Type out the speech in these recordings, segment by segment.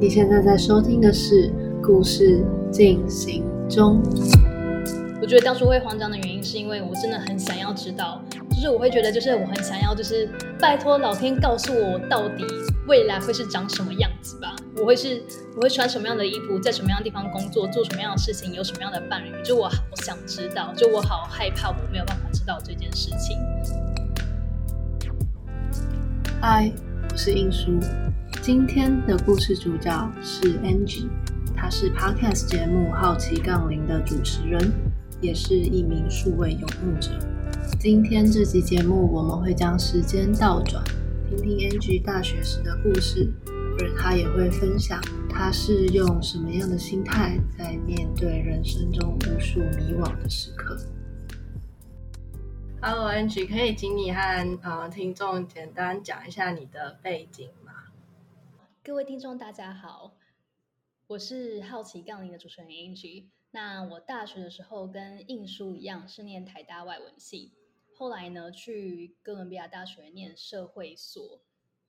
你现在在收听的是《故事进行中》。我觉得当初会慌张的原因，是因为我真的很想要知道，就是我会觉得，就是我很想要，就是拜托老天告诉我，到底未来会是长什么样子吧？我会是我会穿什么样的衣服，在什么样的地方工作，做什么样的事情，有什么样的伴侣？就我好想知道，就我好害怕我没有办法知道这件事情。嗨，我是英叔。今天的故事主角是 Angie，她是 Podcast 节目《好奇杠铃》的主持人，也是一名数位游牧者。今天这集节目，我们会将时间倒转，听听 Angie 大学时的故事，而她也会分享她是用什么样的心态在面对人生中无数迷惘的时刻。Hello，Angie，可以请你和呃听众简单讲一下你的背景？各位听众，大家好，我是好奇杠铃的主持人 Angie。那我大学的时候跟印书一样，是念台大外文系，后来呢去哥伦比亚大学念社会所，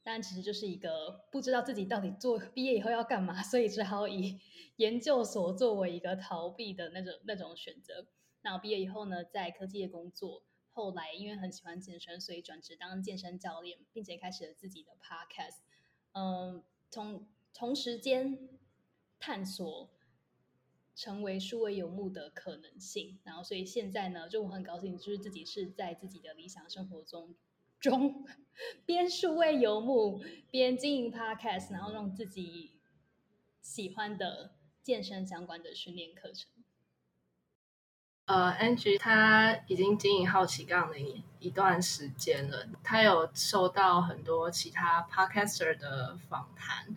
但其实就是一个不知道自己到底做毕业以后要干嘛，所以只好以 研究所作为一个逃避的那种那种选择。那我毕业以后呢，在科技业工作，后来因为很喜欢健身，所以转职当健身教练，并且开始了自己的 Podcast。嗯。从同时间探索成为数位游牧的可能性，然后所以现在呢，就我很高兴，就是自己是在自己的理想生活中中 边数位游牧边经营 Podcast，然后让自己喜欢的健身相关的训练课程。呃，Angie 他已经经营好奇杠铃一段时间了，他有收到很多其他 Podcaster 的访谈。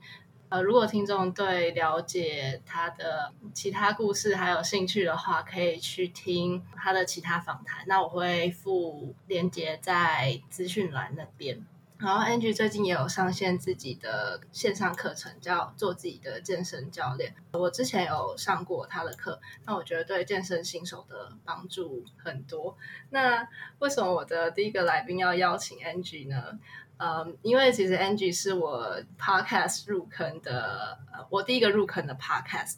呃，如果听众对了解他的其他故事还有兴趣的话，可以去听他的其他访谈。那我会附链接在资讯栏那边。然后，Angie 最近也有上线自己的线上课程，叫做自己的健身教练。我之前有上过他的课，那我觉得对健身新手的帮助很多。那为什么我的第一个来宾要邀请 Angie 呢？嗯，因为其实 Angie 是我 Podcast 入坑的，呃，我第一个入坑的 Podcast。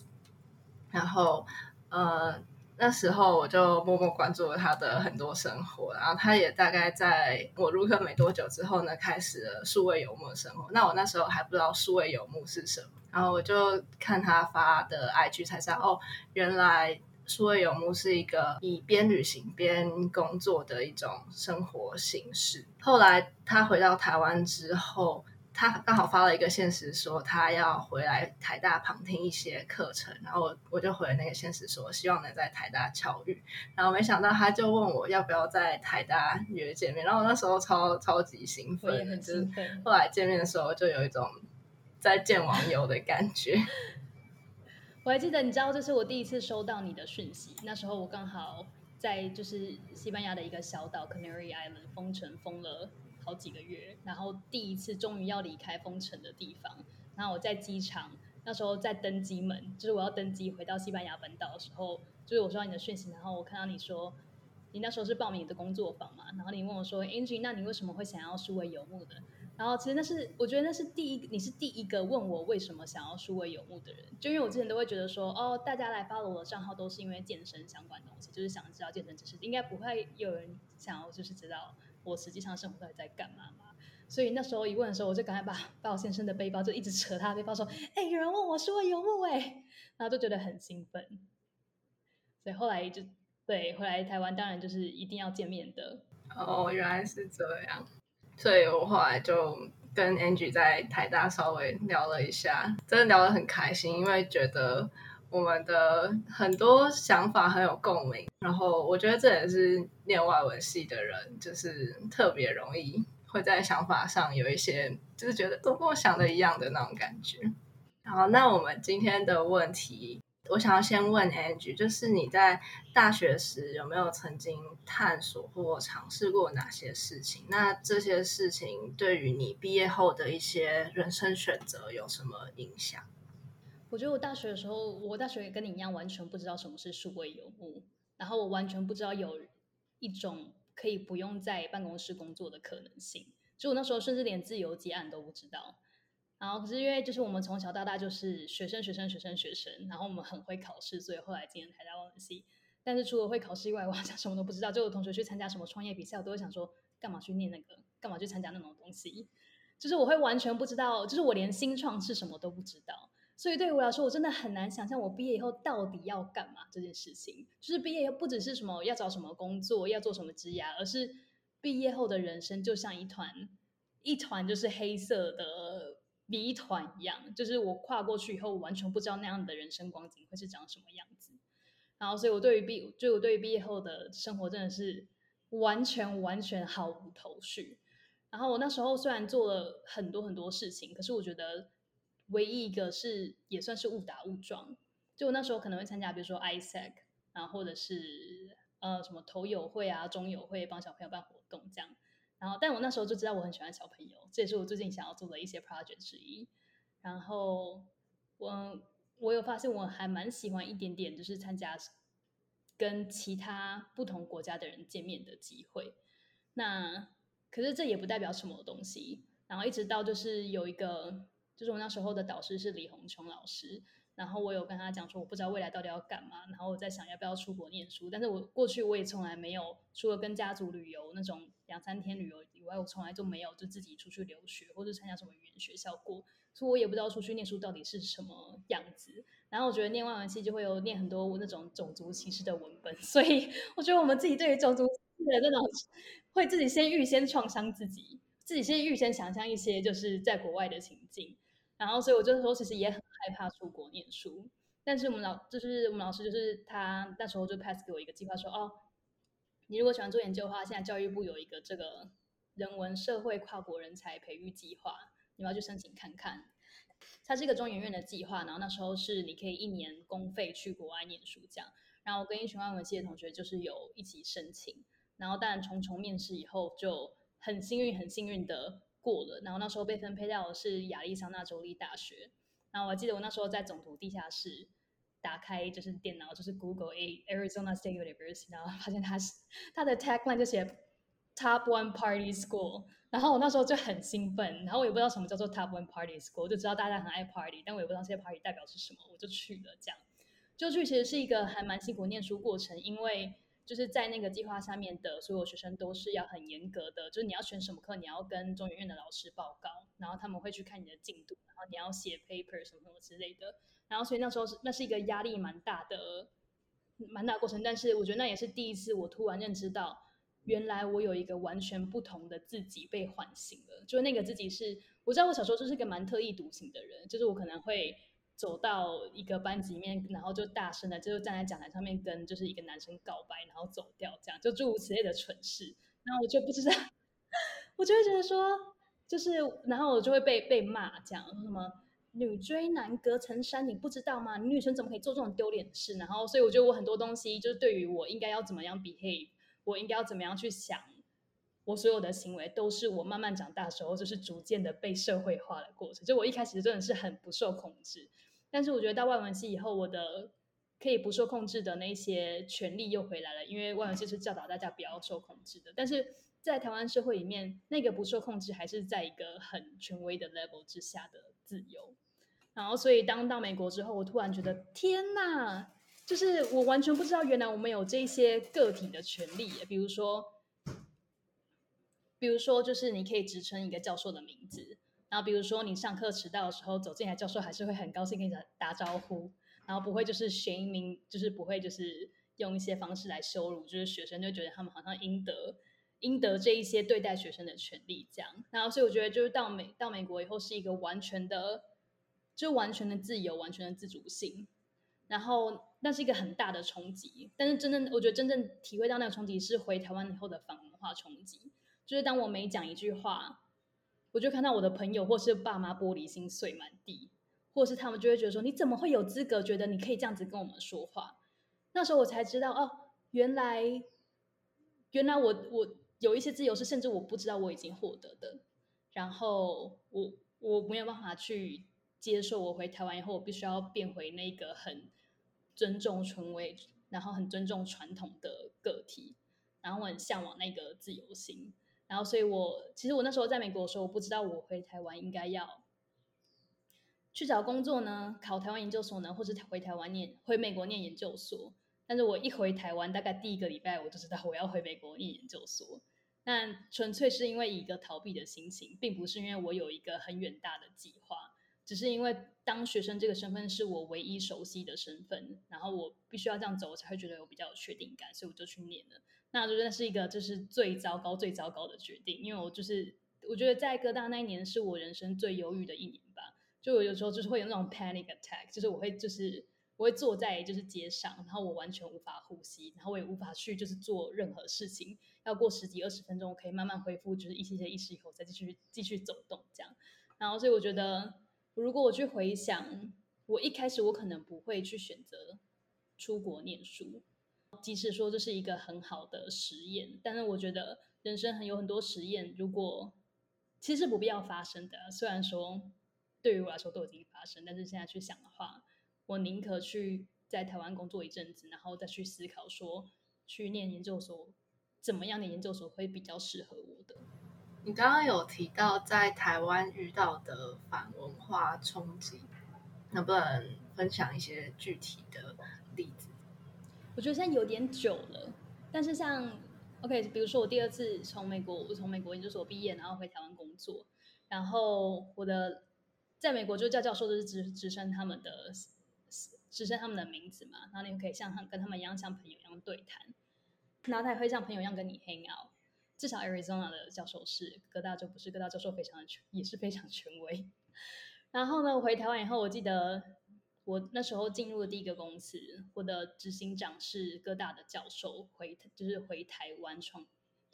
然后，呃。那时候我就默默关注了他的很多生活，然后他也大概在我入坑没多久之后呢，开始了数位游牧的生活。那我那时候还不知道数位游牧是什么，然后我就看他发的 IG 才知道，哦，原来数位游牧是一个以边旅行边工作的一种生活形式。后来他回到台湾之后。他刚好发了一个现实，说他要回来台大旁听一些课程，然后我我就回了那个现实，说希望能在台大巧遇。然后没想到他就问我要不要在台大约见面，然后那时候超超级兴奋，就是后来见面的时候就有一种在见网友的感觉。我还记得，你知道这是我第一次收到你的讯息，那时候我刚好在就是西班牙的一个小岛 Canary Island 封城封了。好几个月，然后第一次终于要离开封城的地方，然后我在机场，那时候在登机门，就是我要登机回到西班牙本岛的时候，就是我收到你的讯息，然后我看到你说你那时候是报名的工作坊嘛，然后你问我说，Angie，那你为什么会想要数位游牧的？然后其实那是我觉得那是第一，你是第一个问我为什么想要数位游牧的人，就因为我之前都会觉得说，哦，大家来 follow 我的账号都是因为健身相关东西，就是想知道健身知识，应该不会有人想要就是知道。我实际上生活到底在干嘛嘛？所以那时候一问的时候，我就赶快把把我先生的背包就一直扯他的背包，说：“哎，有人问我说游牧哎。”然后就觉得很兴奋。所以后来就对，回来台湾当然就是一定要见面的。哦，原来是这样。所以我后来就跟 Angie 在台大稍微聊了一下，真的聊得很开心，因为觉得。我们的很多想法很有共鸣，然后我觉得这也是念外文系的人，就是特别容易会在想法上有一些，就是觉得都跟我想的一样的那种感觉。好，那我们今天的问题，我想要先问 Angie，就是你在大学时有没有曾经探索或尝试过哪些事情？那这些事情对于你毕业后的一些人生选择有什么影响？我觉得我大学的时候，我大学也跟你一样，完全不知道什么是数位游牧，然后我完全不知道有一种可以不用在办公室工作的可能性。就我那时候甚至连自由接案都不知道。然后可是因为就是我们从小到大就是学生学生学生学生，然后我们很会考试，所以后来进了台大外文系。但是除了会考试以外，我好像什么都不知道。就有同学去参加什么创业比赛，我都会想说，干嘛去念那个？干嘛去参加那种东西？就是我会完全不知道，就是我连新创是什么都不知道。所以对我来说，我真的很难想象我毕业以后到底要干嘛这件事情。就是毕业不只是什么要找什么工作，要做什么职业，而是毕业后的人生就像一团一团就是黑色的。谜团一样，就是我跨过去以后，完全不知道那样的人生光景会是长什么样子。然后，所以我对于毕，就我对于毕业后的生活真的是完全完全毫无头绪。然后我那时候虽然做了很多很多事情，可是我觉得唯一一个是也算是误打误撞。就我那时候可能会参加，比如说 ISEC，然后或者是呃什么投友会啊、中友会，帮小朋友办活动这样。然后，但我那时候就知道我很喜欢小朋友，这也是我最近想要做的一些 project 之一。然后，我我有发现我还蛮喜欢一点点，就是参加跟其他不同国家的人见面的机会。那可是这也不代表什么东西。然后一直到就是有一个，就是我那时候的导师是李红琼老师。然后我有跟他讲说，我不知道未来到底要干嘛，然后我在想要不要出国念书。但是我过去我也从来没有，除了跟家族旅游那种两三天旅游以外，我从来就没有就自己出去留学或者参加什么语言学校过。所以我也不知道出去念书到底是什么样子。然后我觉得念外文系就会有念很多那种种族歧视的文本，所以我觉得我们自己对于种族歧视的那种，会自己先预先创伤自己，自己先预先想象一些就是在国外的情境。然后，所以我就说，其实也很害怕出国念书。但是我们老，就是我们老师，就是他那时候就 pass 给我一个计划，说：“哦，你如果喜欢做研究的话，现在教育部有一个这个人文社会跨国人才培育计划，你要去申请看看。它是一个中研院的计划，然后那时候是你可以一年公费去国外念书这样。然后我跟一群外文系的同学就是有一起申请，然后但重重面试以后，就很幸运，很幸运的。”过了，然后那时候被分配到的是亚利桑那州立大学。然后我记得我那时候在总图地下室打开就是电脑，就是 Google A Arizona State University，然后发现它是它的 tagline 就写 Top One Party School。然后我那时候就很兴奋，然后我也不知道什么叫做 Top One Party School，就知道大家很爱 party，但我也不知道这些 party 代表是什么，我就去了。这样就去其实是一个还蛮辛苦念书过程，因为。就是在那个计划下面的所有学生都是要很严格的，就是你要选什么课，你要跟中研院的老师报告，然后他们会去看你的进度，然后你要写 paper 什么什么之类的。然后所以那时候是那是一个压力蛮大的、蛮大过程。但是我觉得那也是第一次，我突然认知到，原来我有一个完全不同的自己被唤醒了。就是那个自己是，我知道我小时候就是一个蛮特立独行的人，就是我可能会。走到一个班级里面，然后就大声的，就站在讲台上面跟就是一个男生告白，然后走掉，这样就诸如此类的蠢事。然后我就不知道，我就会觉得说，就是，然后我就会被被骂，讲什么女追男隔层山，你不知道吗？女生怎么可以做这种丢脸的事？然后，所以我觉得我很多东西，就是对于我应该要怎么样 behave，我应该要怎么样去想，我所有的行为都是我慢慢长大时候，就是逐渐的被社会化的过程。就我一开始真的是很不受控制。但是我觉得到外文系以后，我的可以不受控制的那些权利又回来了，因为外文系是教导大家不要受控制的。但是在台湾社会里面，那个不受控制还是在一个很权威的 level 之下的自由。然后，所以当到美国之后，我突然觉得天哪，就是我完全不知道原来我们有这些个体的权利。比如说，比如说，就是你可以直称一个教授的名字。然后，比如说你上课迟到的时候走进来，教授还是会很高兴跟你打招呼，然后不会就是嫌名，就是不会就是用一些方式来羞辱，就是学生就觉得他们好像应得应得这一些对待学生的权利这样。然后，所以我觉得就是到美到美国以后是一个完全的，就完全的自由，完全的自主性。然后那是一个很大的冲击，但是真正我觉得真正体会到那个冲击是回台湾以后的反文化冲击，就是当我每讲一句话。我就看到我的朋友或是爸妈玻璃心碎满地，或是他们就会觉得说：“你怎么会有资格觉得你可以这样子跟我们说话？”那时候我才知道，哦，原来原来我我有一些自由是甚至我不知道我已经获得的。然后我我没有办法去接受，我回台湾以后，我必须要变回那个很尊重纯味，然后很尊重传统的个体，然后我很向往那个自由心。然后，所以我其实我那时候在美国的时候，我不知道我回台湾应该要去找工作呢，考台湾研究所呢，或是回台湾念回美国念研究所。但是我一回台湾，大概第一个礼拜我就知道我要回美国念研究所。那纯粹是因为一个逃避的心情，并不是因为我有一个很远大的计划，只是因为当学生这个身份是我唯一熟悉的身份，然后我必须要这样走，我才会觉得有比较有确定感，所以我就去念了。那真的是一个就是最糟糕、最糟糕的决定，因为我就是我觉得在哥大那一年是我人生最忧郁的一年吧。就我有时候就是会有那种 panic attack，就是我会就是我会坐在就是街上，然后我完全无法呼吸，然后我也无法去就是做任何事情，要过十几二十分钟，我可以慢慢恢复就是一些些意识以后再继续继续走动这样。然后所以我觉得，如果我去回想，我一开始我可能不会去选择出国念书，即使说这是一个很好的实验，但是我觉得人生很有很多实验，如果其实不必要发生的，虽然说。对于我来说都已经发生，但是现在去想的话，我宁可去在台湾工作一阵子，然后再去思考说去念研究所，怎么样的研究所会比较适合我的。你刚刚有提到在台湾遇到的反文化冲击，能不能分享一些具体的例子？我觉得现在有点久了，但是像 OK，比如说我第二次从美国，我从美国研究所毕业，然后回台湾工作，然后我的。在美国，就叫教授都是直直称他们的直称他们的名字嘛，然后你可以像他跟他们一样像朋友一样对谈，然后他也会像朋友一样跟你 hang out。至少 Arizona 的教授是，哥大就不是，哥大教授非常的权也是非常权威。然后呢，我回台湾以后，我记得我那时候进入的第一个公司，我的执行长是哥大的教授，回就是回台湾创，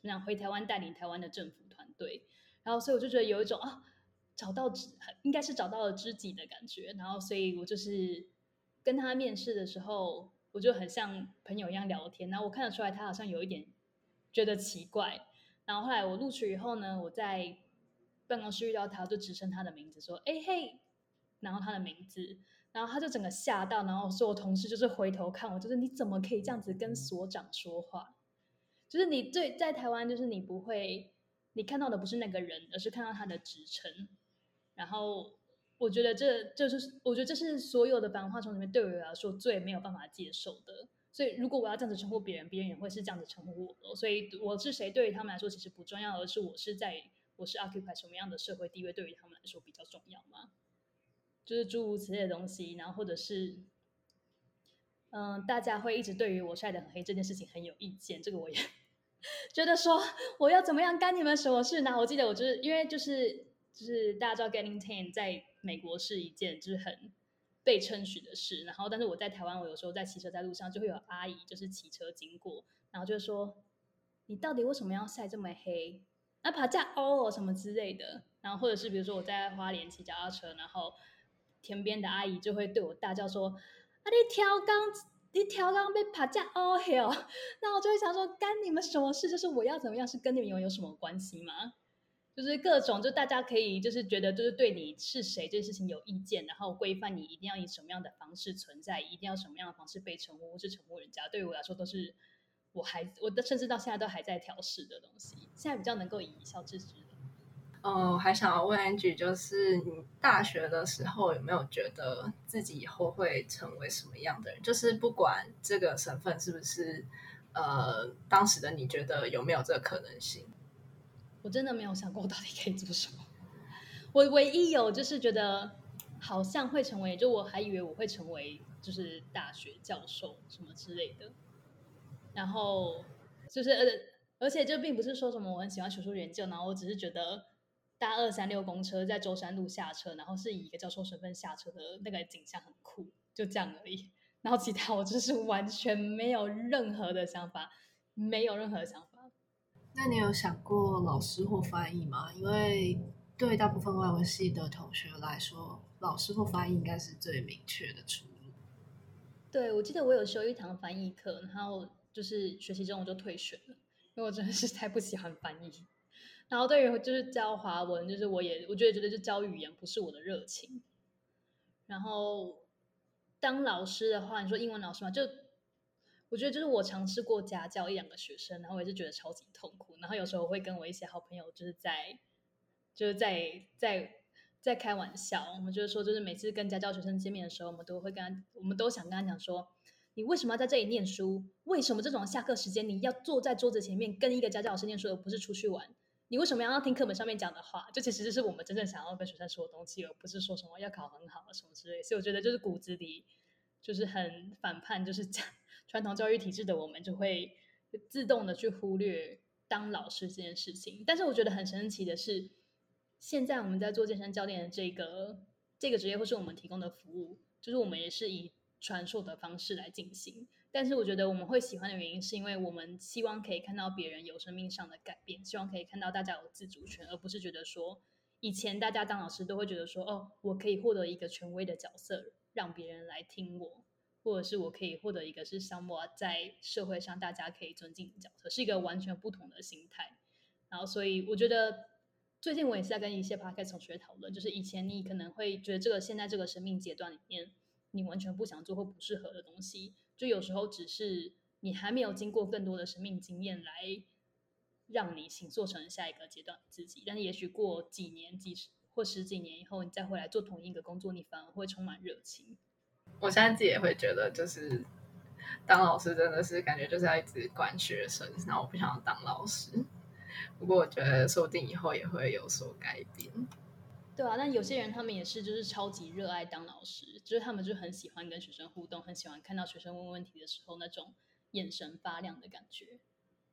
怎么样？回台湾带领台湾的政府团队。然后所以我就觉得有一种啊。找到知应该是找到了知己的感觉，然后所以我就是跟他面试的时候，我就很像朋友一样聊天。然后我看得出来他好像有一点觉得奇怪。然后后来我录取以后呢，我在办公室遇到他，就直称他的名字说：“哎嘿。”然后他的名字，然后他就整个吓到，然后所有同事就是回头看我，就是你怎么可以这样子跟所长说话？就是你对在台湾，就是你不会，你看到的不是那个人，而是看到他的职称。然后我觉得这就是，我觉得这是所有的白文化中里面对我来说最没有办法接受的。所以如果我要这样子称呼别人，别人也会是这样子称呼我。所以我是谁对于他们来说其实不重要，而是我是在我是 occupy 什么样的社会地位对于他们来说比较重要吗？就是诸如此类的东西。然后或者是，嗯，大家会一直对于我晒得很黑这件事情很有意见。这个我也 觉得说我要怎么样干你们什么事呢？我记得我就是因为就是。就是大家知道，getting tan 在美国是一件就是很被称许的事。然后，但是我在台湾，我有时候在骑车在路上，就会有阿姨就是骑车经过，然后就说：“你到底为什么要晒这么黑？那爬架哦什么之类的。”然后，或者是比如说我在花莲骑脚踏车，然后田边的阿姨就会对我大叫说：“啊，你跳钢，你跳钢被爬架哦嘿哦！”那我就会想说：“干你们什么事？就是我要怎么样，是跟你们有有什么关系吗？”就是各种，就大家可以就是觉得，就是对你是谁这件事情有意见，然后规范你一定要以什么样的方式存在，一定要什么样的方式被称呼或是称呼人家。对于我来说，都是我还我的甚至到现在都还在调试的东西。现在比较能够以一笑置之的。哦，还想要问 Angie，就是你大学的时候有没有觉得自己以后会成为什么样的人？就是不管这个身份是不是呃，当时的你觉得有没有这个可能性？我真的没有想过我到底可以做什么。我唯一有就是觉得好像会成为，就我还以为我会成为就是大学教授什么之类的。然后就是呃，而且就并不是说什么我很喜欢学术研究，然后我只是觉得搭二三六公车在舟山路下车，然后是以一个教授身份下车的那个景象很酷，就这样而已。然后其他我就是完全没有任何的想法，没有任何的想法。那你有想过老师或翻译吗？因为对大部分外文系的同学来说，老师或翻译应该是最明确的出路。对，我记得我有修一堂翻译课，然后就是学习中我就退选了，因为我真的是太不喜欢翻译。然后对于就是教华文，就是我也我觉得觉得就教语言不是我的热情。然后当老师的话，你说英文老师嘛，就。我觉得就是我尝试过家教一两个学生，然后我也是觉得超级痛苦。然后有时候会跟我一些好朋友，就是在就是在在在开玩笑，我们就是说，就是每次跟家教学生见面的时候，我们都会跟他，我们都想跟他讲说，你为什么要在这里念书？为什么这种下课时间你要坐在桌子前面跟一个家教老师念书，而不是出去玩？你为什么要听课本上面讲的话？就其实这是我们真正想要跟学生说的东西，而不是说什么要考很好啊什么之类。所以我觉得，就是骨子里就是很反叛，就是讲传统教育体制的我们就会自动的去忽略当老师这件事情。但是我觉得很神奇的是。现在我们在做健身教练的这个这个职业，或是我们提供的服务，就是我们也是以传授的方式来进行。但是我觉得我们会喜欢的原因，是因为我们希望可以看到别人有生命上的改变，希望可以看到大家有自主权，而不是觉得说以前大家当老师都会觉得说，哦，我可以获得一个权威的角色，让别人来听我，或者是我可以获得一个是 someone 在社会上大家可以尊敬的角色，是一个完全不同的心态。然后，所以我觉得。最近我也是在跟一些 p o c a s t 同学讨论，就是以前你可能会觉得这个现在这个生命阶段里面，你完全不想做或不适合的东西，就有时候只是你还没有经过更多的生命经验来让你行做成下一个阶段自己。但是也许过几年、几十或十几年以后，你再回来做同一个工作，你反而会充满热情。我现在自己也会觉得，就是当老师真的是感觉就是要一直管学生，然后我不想要当老师。不过我觉得说不定以后也会有所改变。对啊，但有些人他们也是就是超级热爱当老师，就是他们就很喜欢跟学生互动，很喜欢看到学生问问题的时候那种眼神发亮的感觉。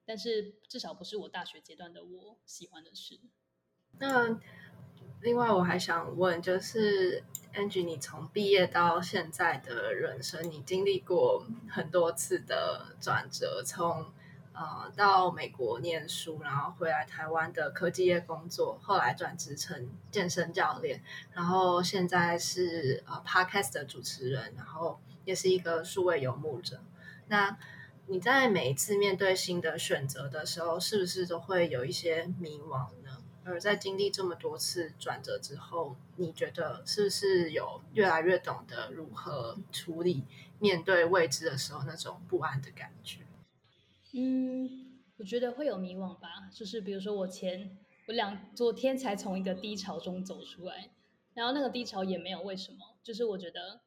但是至少不是我大学阶段的我喜欢的事。那另外我还想问，就是 Angie，你从毕业到现在的人生，你经历过很多次的转折，从呃，到美国念书，然后回来台湾的科技业工作，后来转职成健身教练，然后现在是呃 podcast 的主持人，然后也是一个数位游牧者。那你在每一次面对新的选择的时候，是不是都会有一些迷惘呢？而在经历这么多次转折之后，你觉得是不是有越来越懂得如何处理面对未知的时候那种不安的感觉？嗯，我觉得会有迷惘吧。就是比如说，我前我两昨天才从一个低潮中走出来，然后那个低潮也没有为什么。就是我觉得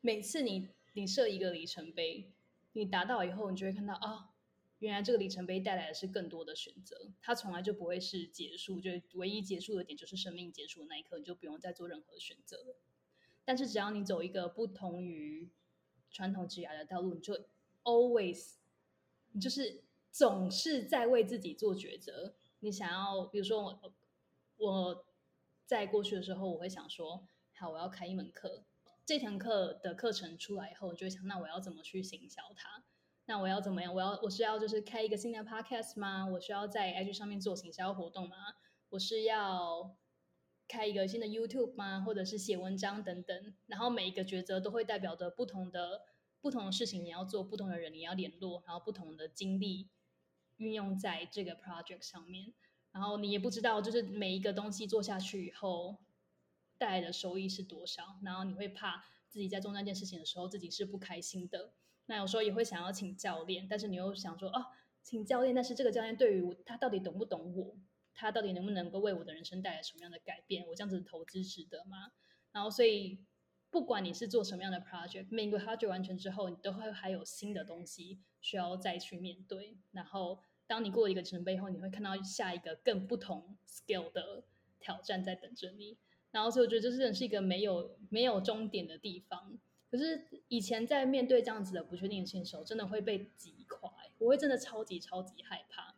每次你你设一个里程碑，你达到以后，你就会看到啊，原来这个里程碑带来的是更多的选择。它从来就不会是结束，就唯一结束的点就是生命结束的那一刻，你就不用再做任何选择了。但是只要你走一个不同于传统职涯的道路，你就 always。就是总是在为自己做抉择。你想要，比如说我，我在过去的时候，我会想说，好，我要开一门课。这堂课的课程出来以后，我就会想，那我要怎么去行销它？那我要怎么样？我要，我是要就是开一个新的 podcast 吗？我需要在 IG 上面做行销活动吗？我是要开一个新的 YouTube 吗？或者是写文章等等？然后每一个抉择都会代表着不同的。不同的事情你要做，不同的人你要联络，然后不同的精力运用在这个 project 上面，然后你也不知道，就是每一个东西做下去以后带来的收益是多少，然后你会怕自己在做那件事情的时候自己是不开心的。那有时候也会想要请教练，但是你又想说，哦，请教练，但是这个教练对于他到底懂不懂我？他到底能不能够为我的人生带来什么样的改变？我这样子投资值得吗？然后所以。不管你是做什么样的 project，每个 project 完成之后，你都会还有新的东西需要再去面对。然后，当你过一个里程碑后，你会看到下一个更不同 skill 的挑战在等着你。然后，所以我觉得这真的是一个没有没有终点的地方。可是以前在面对这样子的不确定性的时候，真的会被击垮。我会真的超级超级害怕，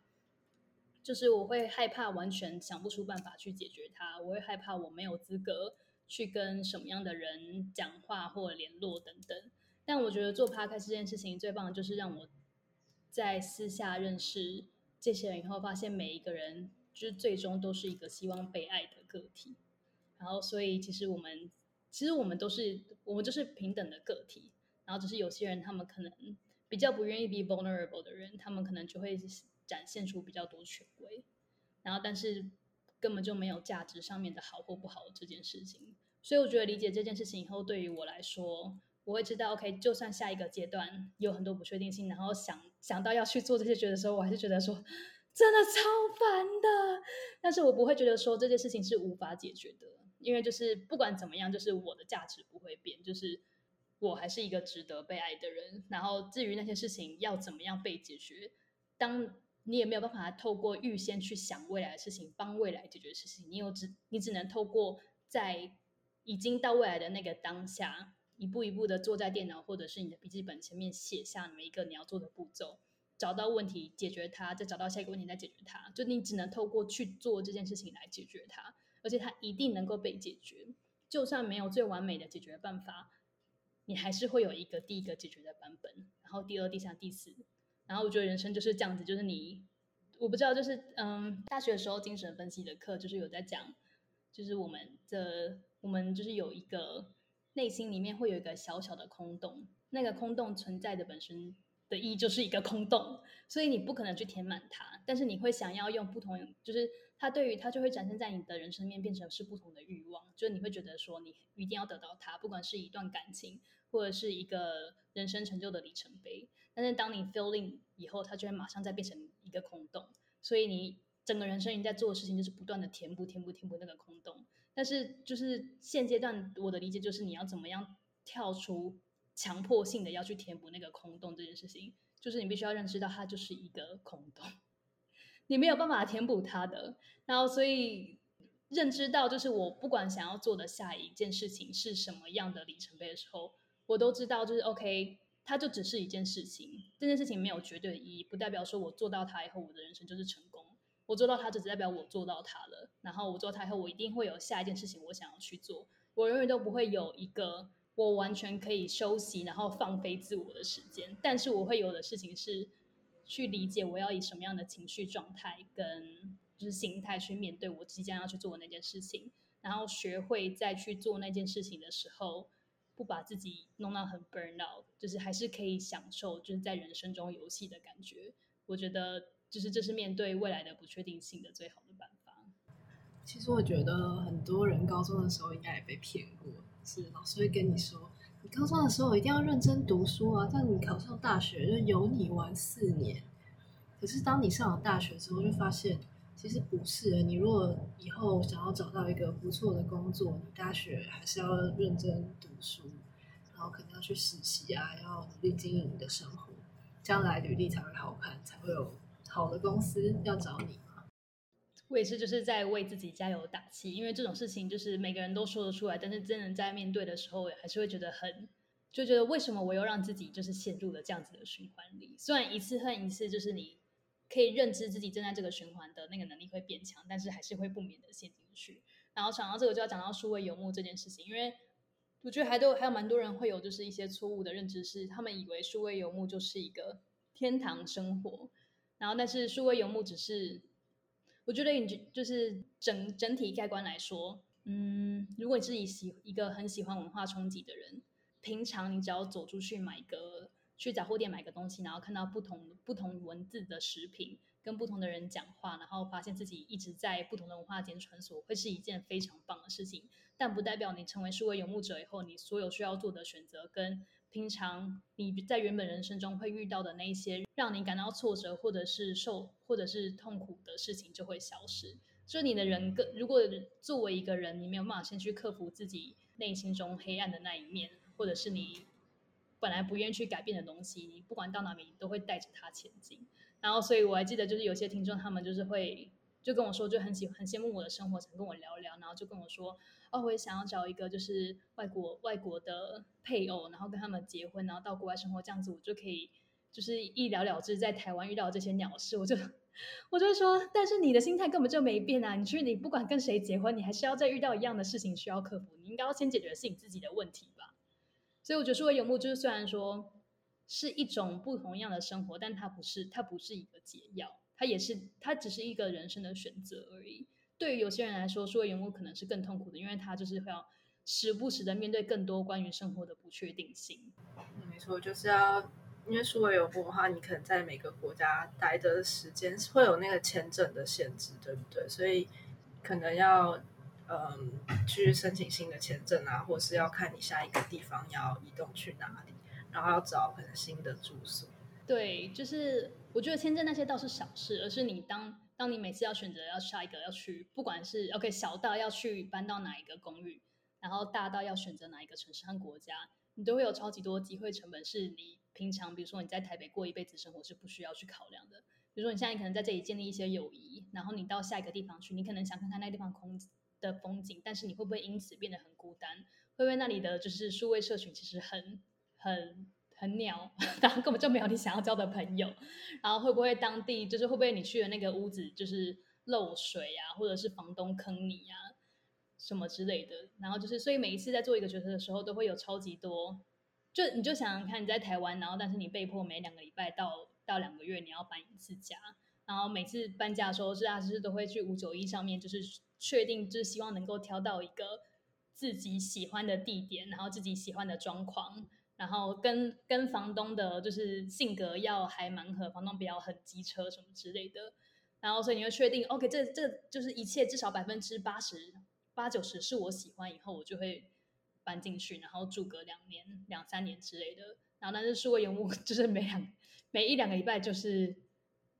就是我会害怕完全想不出办法去解决它。我会害怕我没有资格。去跟什么样的人讲话或联络等等，但我觉得做趴开这件事情最棒的就是让我在私下认识这些人以后，发现每一个人就是最终都是一个希望被爱的个体。然后，所以其实我们其实我们都是我们就是平等的个体。然后，只是有些人他们可能比较不愿意 be vulnerable 的人，他们可能就会展现出比较多权威。然后，但是。根本就没有价值上面的好或不好这件事情，所以我觉得理解这件事情以后，对于我来说，我会知道，OK，就算下一个阶段有很多不确定性，然后想想到要去做这些决的时候，我还是觉得说真的超烦的，但是我不会觉得说这件事情是无法解决的。因为就是不管怎么样，就是我的价值不会变，就是我还是一个值得被爱的人。然后至于那些事情要怎么样被解决，当你也没有办法透过预先去想未来的事情，帮未来解决事情，你有只你只能透过在已经到未来的那个当下，一步一步的坐在电脑或者是你的笔记本前面写下每一个你要做的步骤。找到问题，解决它，再找到下一个问题，再解决它。就你只能透过去做这件事情来解决它，而且它一定能够被解决。就算没有最完美的解决办法，你还是会有一个第一个解决的版本，然后第二、第三、第四。然后我觉得人生就是这样子，就是你，我不知道，就是嗯，大学的时候精神分析的课就是有在讲，就是我们的我们就是有一个内心里面会有一个小小的空洞，那个空洞存在的本身。的意义就是一个空洞，所以你不可能去填满它。但是你会想要用不同，就是它对于它就会展现在你的人生面，变成是不同的欲望。就是你会觉得说，你一定要得到它，不管是一段感情，或者是一个人生成就的里程碑。但是当你 feeling 以后，它就会马上再变成一个空洞。所以你整个人生你在做的事情，就是不断的填补、填补、填补那个空洞。但是就是现阶段我的理解就是，你要怎么样跳出。强迫性的要去填补那个空洞这件事情，就是你必须要认知到它就是一个空洞，你没有办法填补它的。然后，所以认知到就是我不管想要做的下一件事情是什么样的里程碑的时候，我都知道就是 OK，它就只是一件事情。这件事情没有绝对的意义，不代表说我做到它以后我的人生就是成功。我做到它，就只代表我做到它了。然后我做它以后，我一定会有下一件事情我想要去做。我永远都不会有一个。我完全可以休息，然后放飞自我的时间。但是我会有的事情是，去理解我要以什么样的情绪状态跟就是心态去面对我即将要去做的那件事情，然后学会再去做那件事情的时候，不把自己弄到很 burn out，就是还是可以享受就是在人生中游戏的感觉。我觉得就是这是面对未来的不确定性的最好的办法。其实我觉得很多人高中的时候应该也被骗过。是老师会跟你说，你高中的时候一定要认真读书啊，但你考上大学就由你玩四年。可是当你上了大学之后，就发现其实不是。你如果以后想要找到一个不错的工作，你大学还是要认真读书，然后可能要去实习啊，要努力经营你的生活，将来履历才会好看，才会有好的公司要找你。我也是，就是在为自己加油打气，因为这种事情就是每个人都说得出来，但是真的在面对的时候，还是会觉得很，就觉得为什么我又让自己就是陷入了这样子的循环里？虽然一次恨一次，就是你可以认知自己正在这个循环的那个能力会变强，但是还是会不免的陷进去。然后讲到这个，就要讲到数位游牧这件事情，因为我觉得还都还有蛮多人会有就是一些错误的认知，是他们以为数位游牧就是一个天堂生活，然后但是数位游牧只是。我觉得你就是整整体概观来说，嗯，如果你是以喜一个很喜欢文化冲击的人，平常你只要走出去买个去杂货店买个东西，然后看到不同不同文字的食品，跟不同的人讲话，然后发现自己一直在不同的文化间穿梭，会是一件非常棒的事情。但不代表你成为数位游牧者以后，你所有需要做的选择跟。平常你在原本人生中会遇到的那一些让你感到挫折或者是受或者是痛苦的事情就会消失。所以你的人跟如果作为一个人，你没有办法先去克服自己内心中黑暗的那一面，或者是你本来不愿意去改变的东西，你不管到哪里你都会带着它前进。然后，所以我还记得就是有些听众他们就是会。就跟我说，就很喜很羡慕我的生活，想跟我聊聊，然后就跟我说，哦，我也想要找一个就是外国外国的配偶，然后跟他们结婚，然后到国外生活，这样子我就可以就是一了了之，在台湾遇到这些鸟事，我就我就会说，但是你的心态根本就没变啊！你去你不管跟谁结婚，你还是要再遇到一样的事情需要克服，你应该要先解决的是你自己的问题吧。所以我觉得说游牧就是虽然说是一种不同样的生活，但它不是它不是一个解药。它也是，它只是一个人生的选择而已。对于有些人来说，数位游牧可能是更痛苦的，因为他就是会要时不时的面对更多关于生活的不确定性。没错，就是要因为数位游牧的话，你可能在每个国家待的时间会有那个签证的限制，对不对？所以可能要嗯去申请新的签证啊，或是要看你下一个地方要移动去哪里，然后要找可能新的住所。对，就是我觉得签证那些倒是小事，而是你当当你每次要选择要下一个要去，不管是 OK 小到要去搬到哪一个公寓，然后大到要选择哪一个城市和国家，你都会有超级多机会成本，是你平常比如说你在台北过一辈子生活是不需要去考量的。比如说你现在可能在这里建立一些友谊，然后你到下一个地方去，你可能想看看那个地方空的风景，但是你会不会因此变得很孤单？会不会那里的就是数位社群其实很很很鸟，然后根本就没有你想要交的朋友？然后会不会当地就是会不会你去的那个屋子就是漏水啊，或者是房东坑你啊什么之类的？然后就是所以每一次在做一个决策的时候，都会有超级多。就你就想想看，你在台湾，然后但是你被迫每两个礼拜到到两个月你要搬一次家，然后每次搬家的时候，是啊，就是都会去五九一上面，就是确定就是希望能够挑到一个自己喜欢的地点，然后自己喜欢的装潢，然后跟跟房东的就是性格要还蛮合，房东不要很机车什么之类的，然后所以你会确定，OK，这这就是一切至少百分之八十八九十是我喜欢，以后我就会。搬进去，然后住个两年、两三年之类的。然后，但是数位游牧 就是每两每一两个礼拜，就是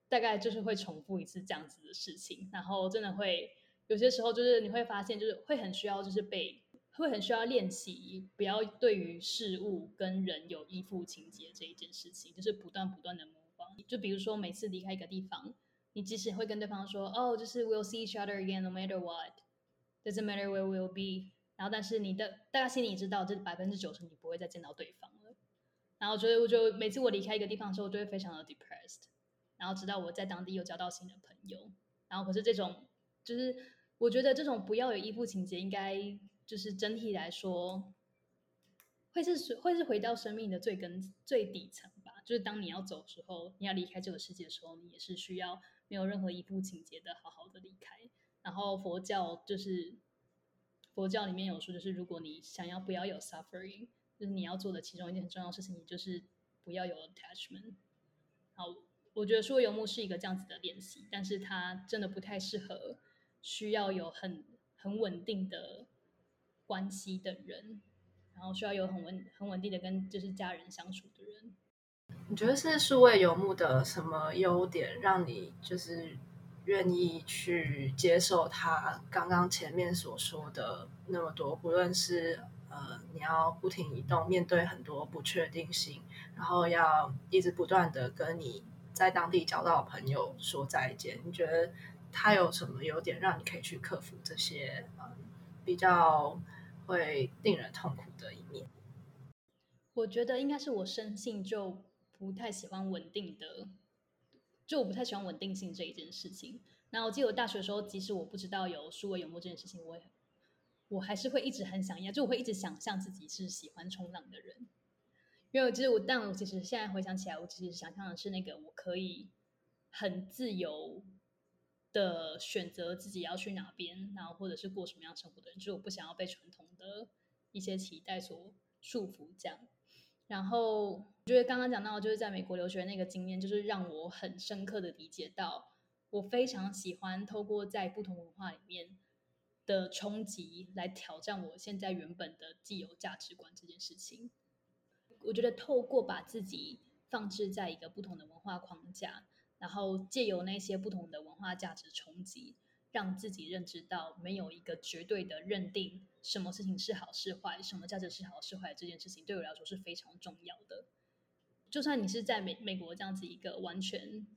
大概就是会重复一次这样子的事情。然后，真的会有些时候，就是你会发现，就是会很需要，就是被会很需要练习，不要对于事物跟人有依附情节这一件事情，就是不断不断的模仿。就比如说，每次离开一个地方，你即使会跟对方说：“哦，就是 we'll see each other again, no matter what, doesn't matter where we'll be。”然后，但是你的大家心里知道，这百分之九十你不会再见到对方了。然后，所以我就每次我离开一个地方的时候，我就会非常的 depressed。然后，直到我在当地又交到新的朋友。然后，可是这种就是我觉得这种不要有依附情节，应该就是整体来说，会是会是回到生命的最根最底层吧。就是当你要走的时候，你要离开这个世界的时候，你也是需要没有任何依附情节的，好好的离开。然后佛教就是。佛教里面有说，就是如果你想要不要有 suffering，就是你要做的其中一件很重要的事情，你就是不要有 attachment。好，我觉得说游牧是一个这样子的练习，但是它真的不太适合需要有很很稳定的关系的人，然后需要有很稳很稳定的跟就是家人相处的人。你觉得是数位游牧的什么优点让你就是？愿意去接受他刚刚前面所说的那么多，不论是呃你要不停移动，面对很多不确定性，然后要一直不断的跟你在当地交到朋友说再见。你觉得他有什么优点让你可以去克服这些呃比较会令人痛苦的一面？我觉得应该是我生性就不太喜欢稳定的。就我不太喜欢稳定性这一件事情。那我记得我大学的时候，即使我不知道有数位游牧这件事情，我也我还是会一直很想要，就我会一直想象自己是喜欢冲浪的人。因为其实我，但我其实现在回想起来，我其实想象的是那个我可以很自由的选择自己要去哪边，然后或者是过什么样生活的人。就是我不想要被传统的一些期待所束缚，这样。然后我觉得刚刚讲到就是在美国留学那个经验，就是让我很深刻的理解到，我非常喜欢透过在不同文化里面的冲击来挑战我现在原本的既有价值观这件事情。我觉得透过把自己放置在一个不同的文化框架，然后借由那些不同的文化价值冲击。让自己认知到没有一个绝对的认定，什么事情是好是坏，什么价值是好是坏，这件事情对我来说是非常重要的。就算你是在美美国这样子一个完全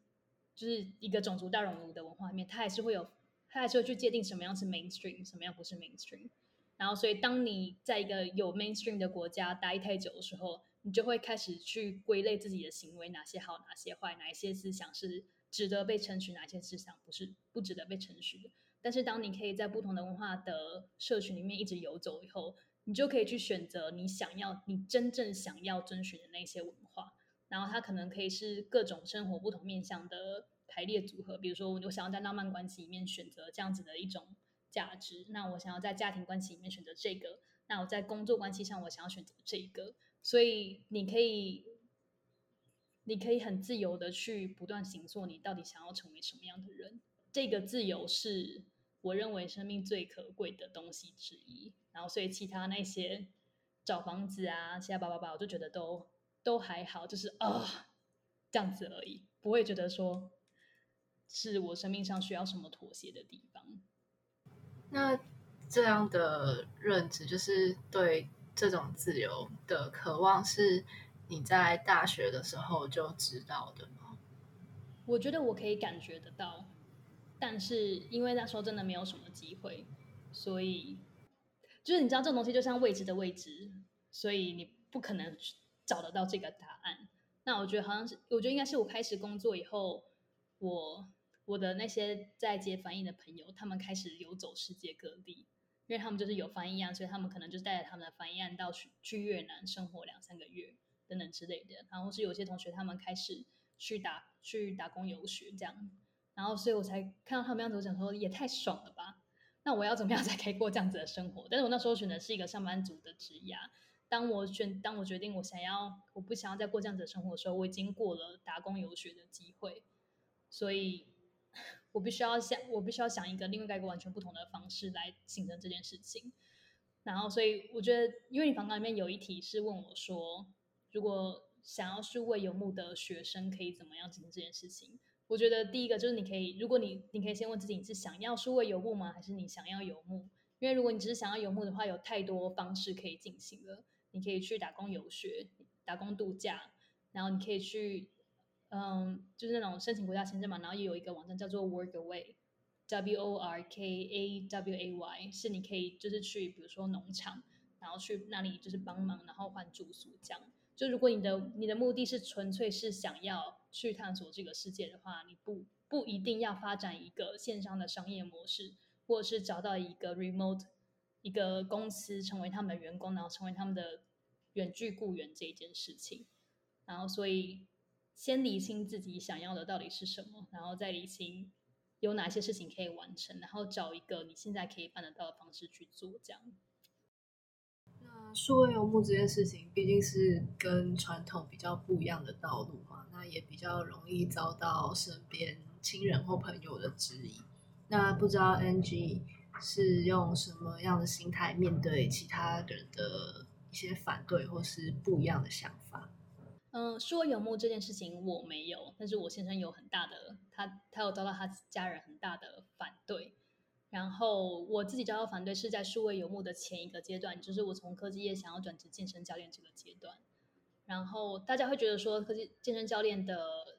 就是一个种族大熔炉的文化里面，它还是会有，它还是会去界定什么样是 mainstream，什么样不是 mainstream。然后，所以当你在一个有 mainstream 的国家待太久的时候，你就会开始去归类自己的行为，哪些好，哪些坏，哪一些思想是。值得被承许哪些思想不是不值得被承许的？但是当你可以在不同的文化的社群里面一直游走以后，你就可以去选择你想要、你真正想要遵循的那些文化。然后它可能可以是各种生活不同面向的排列组合。比如说，我想要在浪漫关系里面选择这样子的一种价值，那我想要在家庭关系里面选择这个，那我在工作关系上我想要选择这个。所以你可以。你可以很自由的去不断行做，你到底想要成为什么样的人？这个自由是我认为生命最可贵的东西之一。然后，所以其他那些找房子啊，其他叭叭叭，我就觉得都都还好，就是啊这样子而已，不会觉得说是我生命上需要什么妥协的地方。那这样的认知，就是对这种自由的渴望，是你在大学的时候就知道的吗？我觉得我可以感觉得到，但是因为那时候真的没有什么机会，所以就是你知道这种东西就像未知的未知，所以你不可能找得到这个答案。那我觉得好像是，我觉得应该是我开始工作以后，我我的那些在接翻译的朋友，他们开始游走世界各地，因为他们就是有翻译案，所以他们可能就带着他们的翻译案到去去越南生活两三个月等等之类的。然后是有些同学他们开始去打去打工游学这样，然后所以我才看到他们样子，我想说也太爽了吧！那我要怎么样才可以过这样子的生活？但是我那时候选的是一个上班族的职业。当我选，当我决定我想要，我不想要再过这样子的生活的时候，我已经过了打工游学的机会，所以我必须要想，我必须要想一个另外一个完全不同的方式来形成这件事情。然后，所以我觉得，因为你访纲里面有一题是问我说，如果想要数位游牧的学生可以怎么样进行这件事情？我觉得第一个就是你可以，如果你你可以先问自己，你是想要数位游牧吗？还是你想要游牧？因为如果你只是想要游牧的话，有太多方式可以进行了。你可以去打工游学、打工度假，然后你可以去，嗯，就是那种申请国家签证嘛。然后也有一个网站叫做 Workaway，W O R K A W A Y，是你可以就是去，比如说农场，然后去那里就是帮忙，然后换住宿这样。就如果你的你的目的是纯粹是想要去探索这个世界的话，你不不一定要发展一个线上的商业模式，或者是找到一个 remote。一个公司成为他们的员工，然后成为他们的远距雇员这一件事情，然后所以先理清自己想要的到底是什么，然后再理清有哪些事情可以完成，然后找一个你现在可以办得到的方式去做。这样。那数位游牧这件事情毕竟是跟传统比较不一样的道路嘛，那也比较容易遭到身边亲人或朋友的质疑。那不知道 NG。是用什么样的心态面对其他人的一些反对或是不一样的想法？嗯，数位游牧这件事情我没有，但是我先生有很大的，他他有遭到他家人很大的反对。然后我自己遭到反对是在数位游牧的前一个阶段，就是我从科技业想要转职健身教练这个阶段。然后大家会觉得说，科技健身教练的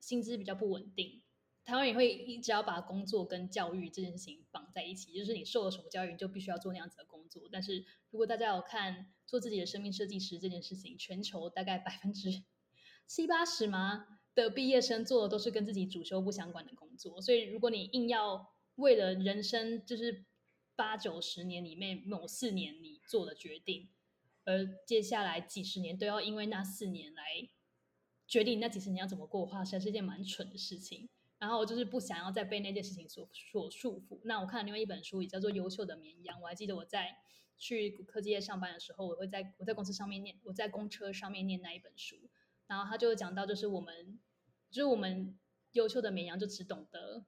薪资比较不稳定。台湾也会一直要把工作跟教育这件事情绑在一起，就是你受了什么教育，你就必须要做那样子的工作。但是如果大家有看做自己的生命设计师这件事情，全球大概百分之 七八十嘛的毕业生做的都是跟自己主修不相关的工作。所以如果你硬要为了人生就是八九十年里面某四年你做的决定，而接下来几十年都要因为那四年来决定那几十年要怎么过的话，实在是一件蛮蠢的事情。然后就是不想要再被那件事情所所束缚。那我看了另外一本书，也叫做《优秀的绵羊》。我还记得我在去科技业上班的时候，我会在我在公司上面念，我在公车上面念那一本书。然后他就讲到，就是我们，就是我们优秀的绵羊就只懂得。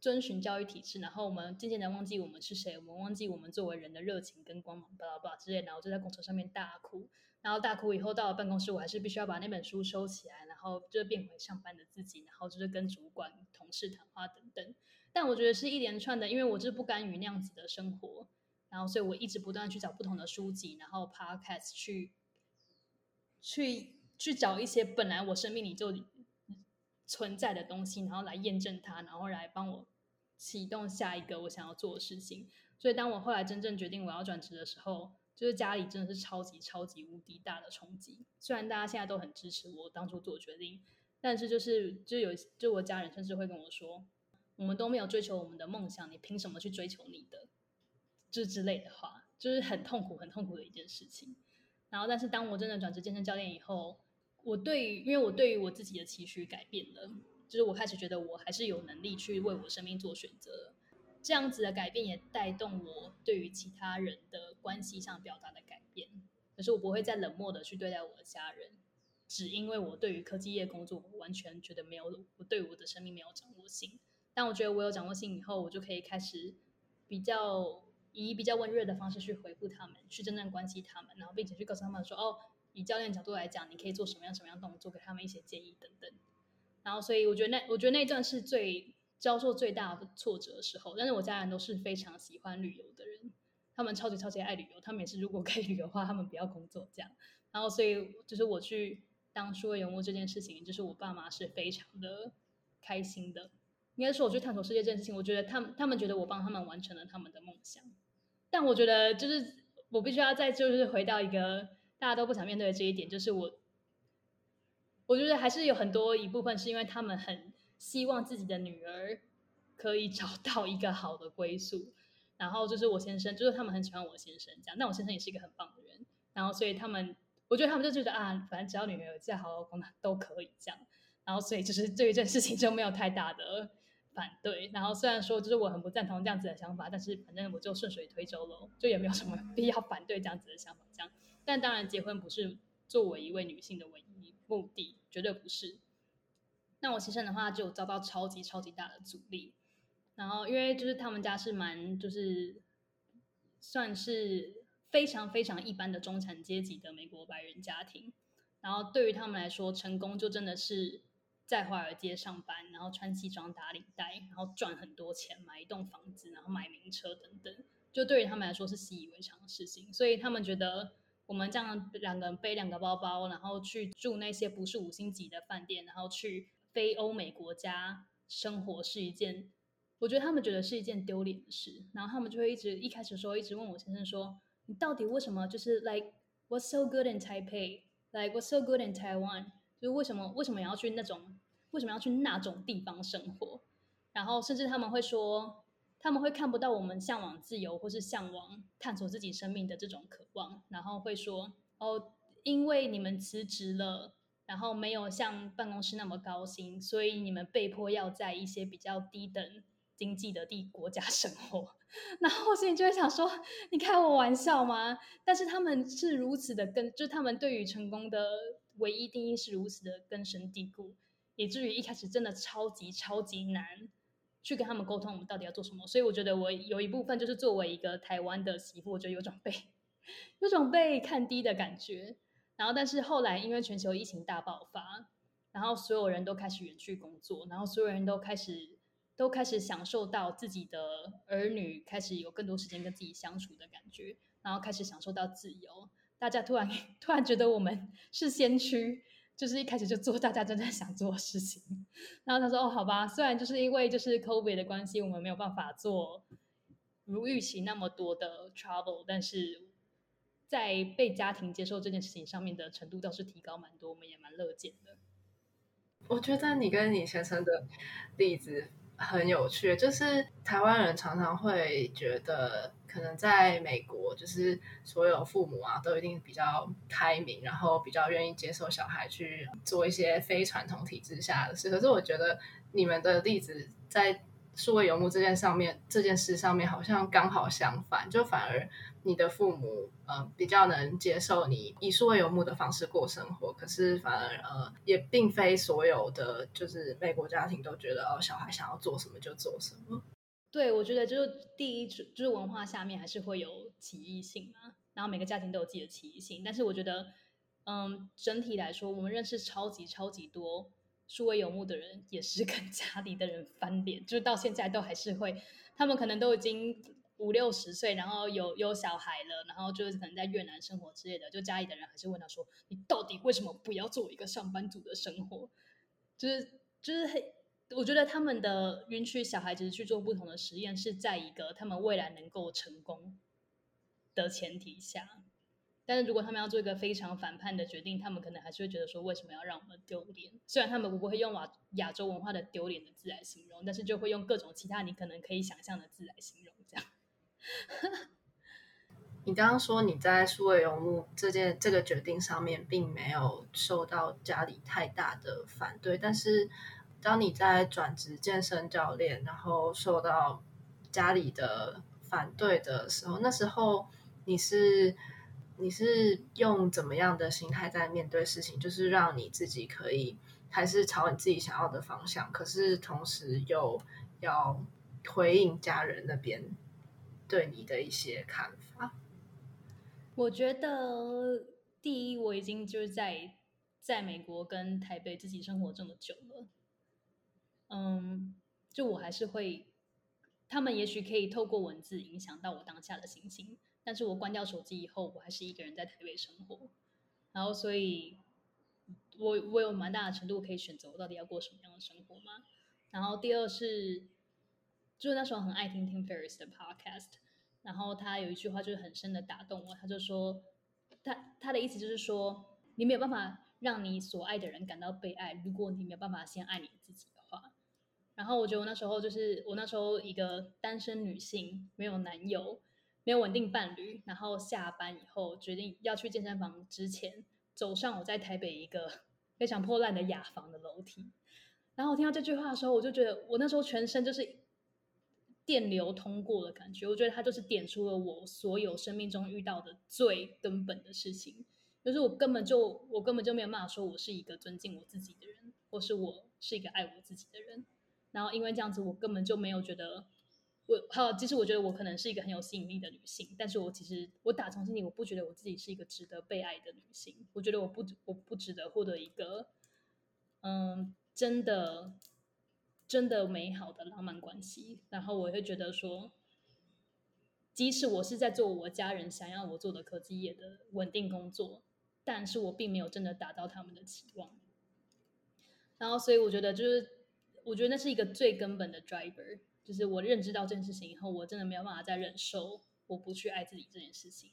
遵循教育体制，然后我们渐渐的忘记我们是谁，我们忘记我们作为人的热情跟光芒，巴拉巴拉之类，然后就在公车上面大哭，然后大哭以后到了办公室，我还是必须要把那本书收起来，然后就变回上班的自己，然后就是跟主管、同事谈话等等。但我觉得是一连串的，因为我就是不甘于那样子的生活，然后所以我一直不断去找不同的书籍，然后 podcast 去去去找一些本来我生命里就。存在的东西，然后来验证它，然后来帮我启动下一个我想要做的事情。所以，当我后来真正决定我要转职的时候，就是家里真的是超级超级无敌大的冲击。虽然大家现在都很支持我当初做决定，但是就是就有就我家人甚至会跟我说：“我们都没有追求我们的梦想，你凭什么去追求你的？”就之类的话，就是很痛苦、很痛苦的一件事情。然后，但是当我真的转职健身教练以后，我对于，因为我对于我自己的期许改变了，就是我开始觉得我还是有能力去为我生命做选择。这样子的改变也带动我对于其他人的关系上表达的改变。可是我不会再冷漠的去对待我的家人，只因为我对于科技业工作完全觉得没有，我对我的生命没有掌握性。但我觉得我有掌握性以后，我就可以开始比较以比较温热的方式去回复他们，去真正关心他们，然后并且去告诉他们说：“哦。”以教练角度来讲，你可以做什么样什么样动作，给他们一些建议等等。然后所以我觉得那我觉得那段是最遭受最大的挫折的时候。但是我家人都是非常喜欢旅游的人，他们超级超级爱旅游，他们也是如果可以旅游的话，他们不要工作这样。然后所以就是我去当数位游牧这件事情，就是我爸妈是非常的开心的。应该说我去探索世界这件事情，我觉得他们他们觉得我帮他们完成了他们的梦想。但我觉得就是我必须要再就是回到一个大家都不想面对的这一点，就是我我觉得还是有很多一部分是因为他们很希望自己的女儿可以找到一个好的归宿。然后就是我先生，就是他们很喜欢我先生这样，但我先生也是一个很棒的人。然后所以他们，我觉得他们就觉得啊，反正只要女儿有这样好老公，都可以这样。然后所以就是对于这件事情就没有太大的。反对，然后虽然说就是我很不赞同这样子的想法，但是反正我就顺水推舟了，就也没有什么必要反对这样子的想法。这样，但当然结婚不是作为一位女性的唯一目的，绝对不是。那我先生的话就遭到超级超级大的阻力，然后因为就是他们家是蛮就是算是非常非常一般的中产阶级的美国白人家庭，然后对于他们来说，成功就真的是。在华尔街上班，然后穿西装打领带，然后赚很多钱，买一栋房子，然后买名车等等，就对于他们来说是习以为常的事情。所以他们觉得我们这样两个人背两个包包，然后去住那些不是五星级的饭店，然后去非欧美国家生活是一件，我觉得他们觉得是一件丢脸的事。然后他们就会一直一开始的时候一直问我先生说：“你到底为什么就是 like what's so good in Taipei, like what's so good in Taiwan？” 就是为什么为什么要去那种为什么要去那种地方生活？然后甚至他们会说，他们会看不到我们向往自由或是向往探索自己生命的这种渴望，然后会说哦，因为你们辞职了，然后没有像办公室那么高薪，所以你们被迫要在一些比较低等经济的地国家生活。然后我心里就会想说，你开我玩笑吗？但是他们是如此的跟，就是他们对于成功的。唯一定义是如此的根深蒂固，以至于一开始真的超级超级难去跟他们沟通，我们到底要做什么。所以我觉得我有一部分就是作为一个台湾的媳妇，我觉得有种被 有种被看低的感觉。然后，但是后来因为全球疫情大爆发，然后所有人都开始远去工作，然后所有人都开始都开始享受到自己的儿女开始有更多时间跟自己相处的感觉，然后开始享受到自由。大家突然 突然觉得我们是先驱，就是一开始就做大家真正想做的事情。然后他说：“哦，好吧，虽然就是因为就是 COVID 的关系，我们没有办法做如预期那么多的 travel，但是在被家庭接受这件事情上面的程度倒是提高蛮多，我们也蛮乐见的。”我觉得你跟你先生的例子。很有趣，就是台湾人常常会觉得，可能在美国，就是所有父母啊，都一定比较开明，然后比较愿意接受小孩去做一些非传统体制下的事。可是我觉得你们的例子在。数位游牧这件上面这件事上面好像刚好相反，就反而你的父母呃比较能接受你以数位游牧的方式过生活，可是反而呃也并非所有的就是美国家庭都觉得哦小孩想要做什么就做什么。对，我觉得就是第一就是文化下面还是会有歧义性嘛，然后每个家庭都有自己的歧义性，但是我觉得嗯整体来说，我们认识超级超级多。数位游牧的人也是跟家里的人翻脸，就是到现在都还是会，他们可能都已经五六十岁，然后有有小孩了，然后就是可能在越南生活之类的，就家里的人还是问他说：“你到底为什么不要做一个上班族的生活？”就是就是，我觉得他们的允许小孩子去做不同的实验，是在一个他们未来能够成功的前提下。但是如果他们要做一个非常反叛的决定，他们可能还是会觉得说，为什么要让我们丢脸？虽然他们不会用亚亚洲文化的丢脸的字来形容，但是就会用各种其他你可能可以想象的字来形容。这样。你刚刚说你在数位游牧这件这个决定上面，并没有受到家里太大的反对，但是当你在转职健身教练，然后受到家里的反对的时候，那时候你是。你是用怎么样的心态在面对事情？就是让你自己可以还是朝你自己想要的方向，可是同时又要回应家人那边对你的一些看法。我觉得第一，我已经就是在在美国跟台北自己生活这么久了，嗯，就我还是会，他们也许可以透过文字影响到我当下的心情，但是我关掉手机以后，我还是一个人在台北生活，然后所以，我我有蛮大的程度可以选择我到底要过什么样的生活嘛。然后第二是，就是那时候很爱听 Tim Ferriss 的 podcast，然后他有一句话就是很深的打动我，他就说，他他的意思就是说，你没有办法让你所爱的人感到被爱，如果你没有办法先爱你自己的话。然后我觉得我那时候就是我那时候一个单身女性，没有男友，没有稳定伴侣，然后下班以后决定要去健身房之前，走上我在台北一个非常破烂的雅房的楼梯。然后我听到这句话的时候，我就觉得我那时候全身就是电流通过的感觉。我觉得它就是点出了我所有生命中遇到的最根本的事情，就是我根本就我根本就没有办法说我是一个尊敬我自己的人，或是我是一个爱我自己的人。然后因为这样子，我根本就没有觉得我好。其实我觉得我可能是一个很有吸引力的女性，但是我其实我打从心里我不觉得我自己是一个值得被爱的女性。我觉得我不我不值得获得一个嗯。真的，真的美好的浪漫关系。然后我会觉得说，即使我是在做我家人想要我做的科技业的稳定工作，但是我并没有真的达到他们的期望。然后，所以我觉得，就是我觉得那是一个最根本的 driver，就是我认知到这件事情以后，我真的没有办法再忍受我不去爱自己这件事情。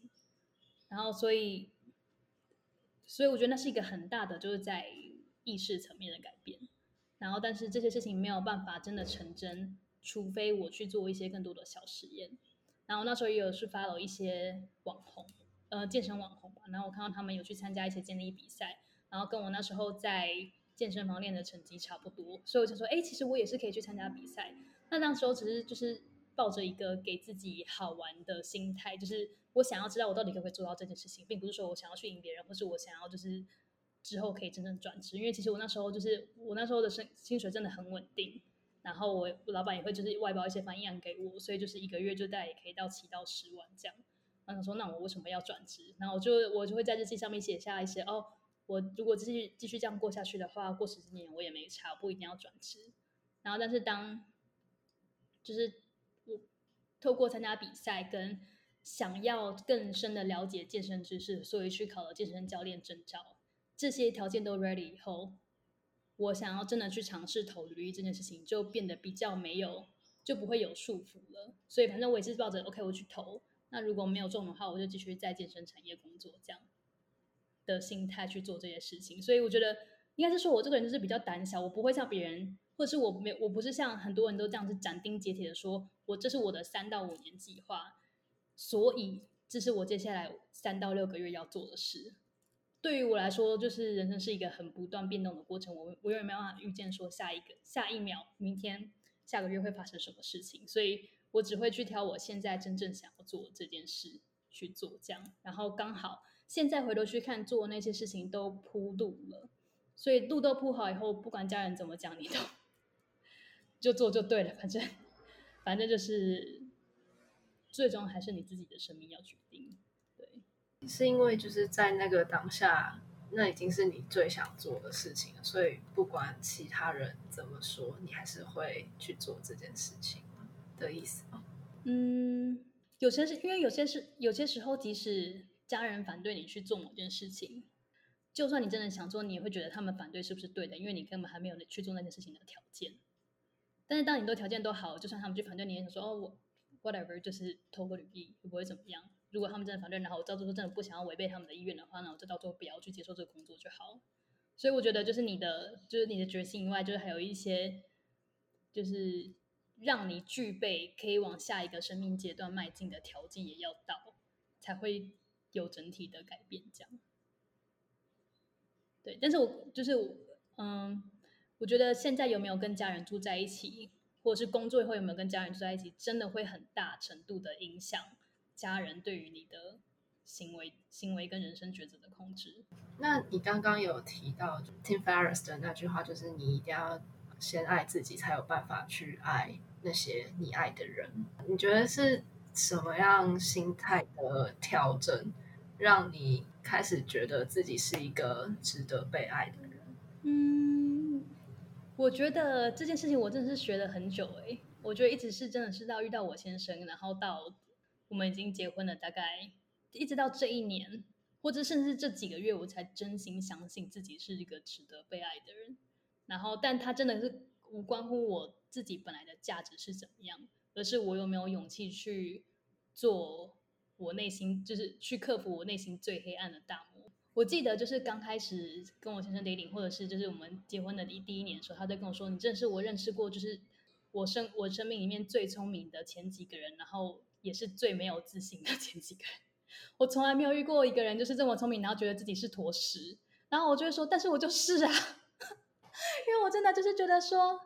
然后，所以，所以我觉得那是一个很大的，就是在意识层面的改变。然后，但是这些事情没有办法真的成真，除非我去做一些更多的小实验。然后那时候也有去 follow 一些网红，呃，健身网红吧。然后我看到他们有去参加一些健力比赛，然后跟我那时候在健身房练的成绩差不多，所以我就说，哎，其实我也是可以去参加比赛。那那时候只是就是抱着一个给自己好玩的心态，就是我想要知道我到底可不可以做到这件事情，并不是说我想要去赢别人，或是我想要就是。之后可以真正转职，因为其实我那时候就是我那时候的薪薪水真的很稳定，然后我老板也会就是外包一些翻译案给我，所以就是一个月就大概也可以到七到十万这样。然后说那我为什么要转职？然后我就我就会在日记上面写下一些哦，我如果继续继续这样过下去的话，过十几年我也没差，不一定要转职。然后但是当就是我透过参加比赛跟想要更深的了解健身知识，所以去考了健身教练证照。这些条件都 ready 以后，我想要真的去尝试投履历这件事情，就变得比较没有，就不会有束缚了。所以反正我也是抱着 OK，我去投。那如果没有中的话，我就继续在健身产业工作，这样的心态去做这些事情。所以我觉得应该是说我这个人就是比较胆小，我不会像别人，或者是我没我不是像很多人都这样子斩钉截铁的说，我这是我的三到五年计划，所以这是我接下来三到六个月要做的事。对于我来说，就是人生是一个很不断变动的过程。我我永远没办法预见说下一个、下一秒、明天、下个月会发生什么事情，所以我只会去挑我现在真正想要做这件事去做。这样，然后刚好现在回头去看，做那些事情都铺路了，所以路都铺好以后，不管家人怎么讲，你都 就做就对了。反正反正就是最终还是你自己的生命要决定。是因为就是在那个当下，那已经是你最想做的事情了，所以不管其他人怎么说，你还是会去做这件事情的意思吗？嗯，有些是因为有些是有些时候，即使家人反对你去做某件事情，就算你真的想做，你也会觉得他们反对是不是对的？因为你根本还没有去做那件事情的条件。但是当你的条件都好，就算他们去反对你，也想说哦，我 whatever，就是投个履历，不会怎么样。如果他们真的反对，然后我到最后真的不想要违背他们的意愿的话，那我就到最后不要去接受这个工作就好。所以我觉得，就是你的，就是你的决心以外，就是还有一些，就是让你具备可以往下一个生命阶段迈进的条件也要到，才会有整体的改变。这样，对。但是我就是，嗯，我觉得现在有没有跟家人住在一起，或者是工作以后有没有跟家人住在一起，真的会很大程度的影响。家人对于你的行为、行为跟人生抉择的控制。那你刚刚有提到 Tim Ferriss 的那句话，就是你一定要先爱自己，才有办法去爱那些你爱的人。你觉得是什么样心态的调整，让你开始觉得自己是一个值得被爱的人？嗯，我觉得这件事情我真的是学了很久哎，我觉得一直是真的是到遇到我先生，然后到我们已经结婚了，大概一直到这一年，或者甚至这几个月，我才真心相信自己是一个值得被爱的人。然后，但他真的是无关乎我自己本来的价值是怎么样，而是我有没有勇气去做我内心，就是去克服我内心最黑暗的大魔。我记得就是刚开始跟我先生 dating，或者是就是我们结婚的第第一年的时候，他在跟我说：“你真的是我认识过，就是我生我生命里面最聪明的前几个人，然后也是最没有自信的前几个人。我从来没有遇过一个人就是这么聪明，然后觉得自己是坨屎。然后我就会说，但是我就是啊。”因为我真的就是觉得说，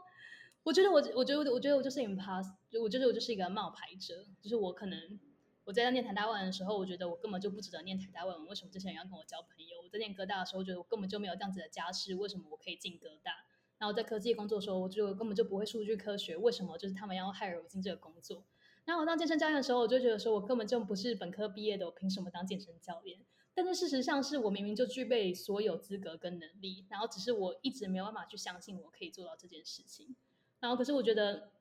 我觉得我，我觉得，我觉得我就是 impasse，我觉得我就是一个冒牌者，就是我可能我在念台大文的时候，我觉得我根本就不值得念台大文，为什么这些人要跟我交朋友？我在念哥大的时候，我觉得我根本就没有这样子的家世，为什么我可以进哥大？然后在科技工作的时候，我就根本就不会数据科学，为什么就是他们要害我进这个工作？然后我当健身教练的时候，我就觉得说我根本就不是本科毕业的，我凭什么当健身教练？但是事实上，是我明明就具备所有资格跟能力，然后只是我一直没有办法去相信我可以做到这件事情。然后，可是我觉得，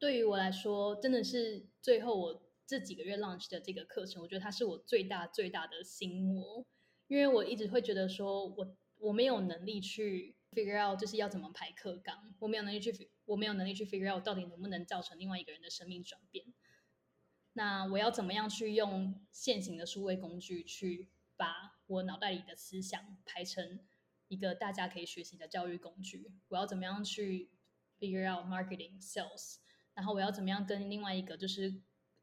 对于我来说，真的是最后我这几个月 launch 的这个课程，我觉得它是我最大最大的心魔，因为我一直会觉得说我我没有能力去 figure out 就是要怎么排课纲，我没有能力去，我没有能力去 figure out 到底能不能造成另外一个人的生命转变。那我要怎么样去用现行的数位工具去把我脑袋里的思想排成一个大家可以学习的教育工具？我要怎么样去 figure out marketing sales？然后我要怎么样跟另外一个就是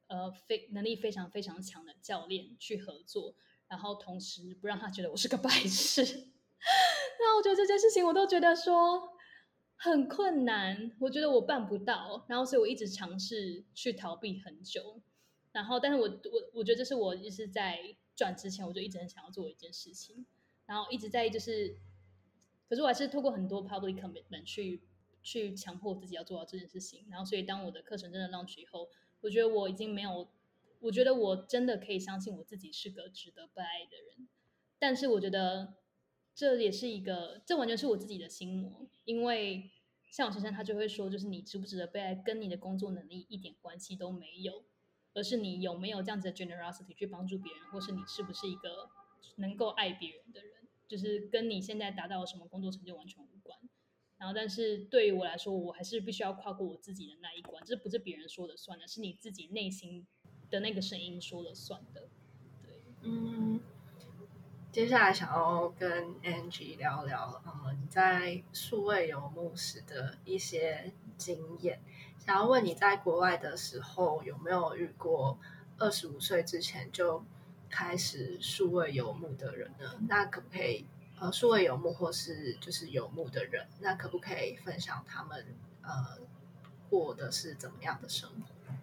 呃非能力非常非常强的教练去合作？然后同时不让他觉得我是个白痴。那我觉得这件事情我都觉得说很困难，我觉得我办不到。然后所以我一直尝试去逃避很久。然后，但是我我我觉得这是我一直在转之前，我就一直很想要做一件事情，然后一直在就是，可是我还是透过很多 public commitment 去去强迫自己要做到这件事情。然后，所以当我的课程真的 launch 以后，我觉得我已经没有，我觉得我真的可以相信我自己是个值得被爱的人。但是，我觉得这也是一个，这完全是我自己的心魔，因为像我先生他就会说，就是你值不值得被爱，跟你的工作能力一点关系都没有。而是你有没有这样子的 generosity 去帮助别人，或是你是不是一个能够爱别人的人，就是跟你现在达到什么工作成就完全无关。然后，但是对于我来说，我还是必须要跨过我自己的那一关，这不是别人说了算的，是你自己内心的那个声音说了算的。对，嗯。接下来想要跟 Angie 聊聊，呃，你在数位游牧时的一些经验。想要问你在国外的时候有没有遇过二十五岁之前就开始数位游牧的人呢？那可不可以呃，数位游牧或是就是游牧的人，那可不可以分享他们呃过的是怎么样的生活？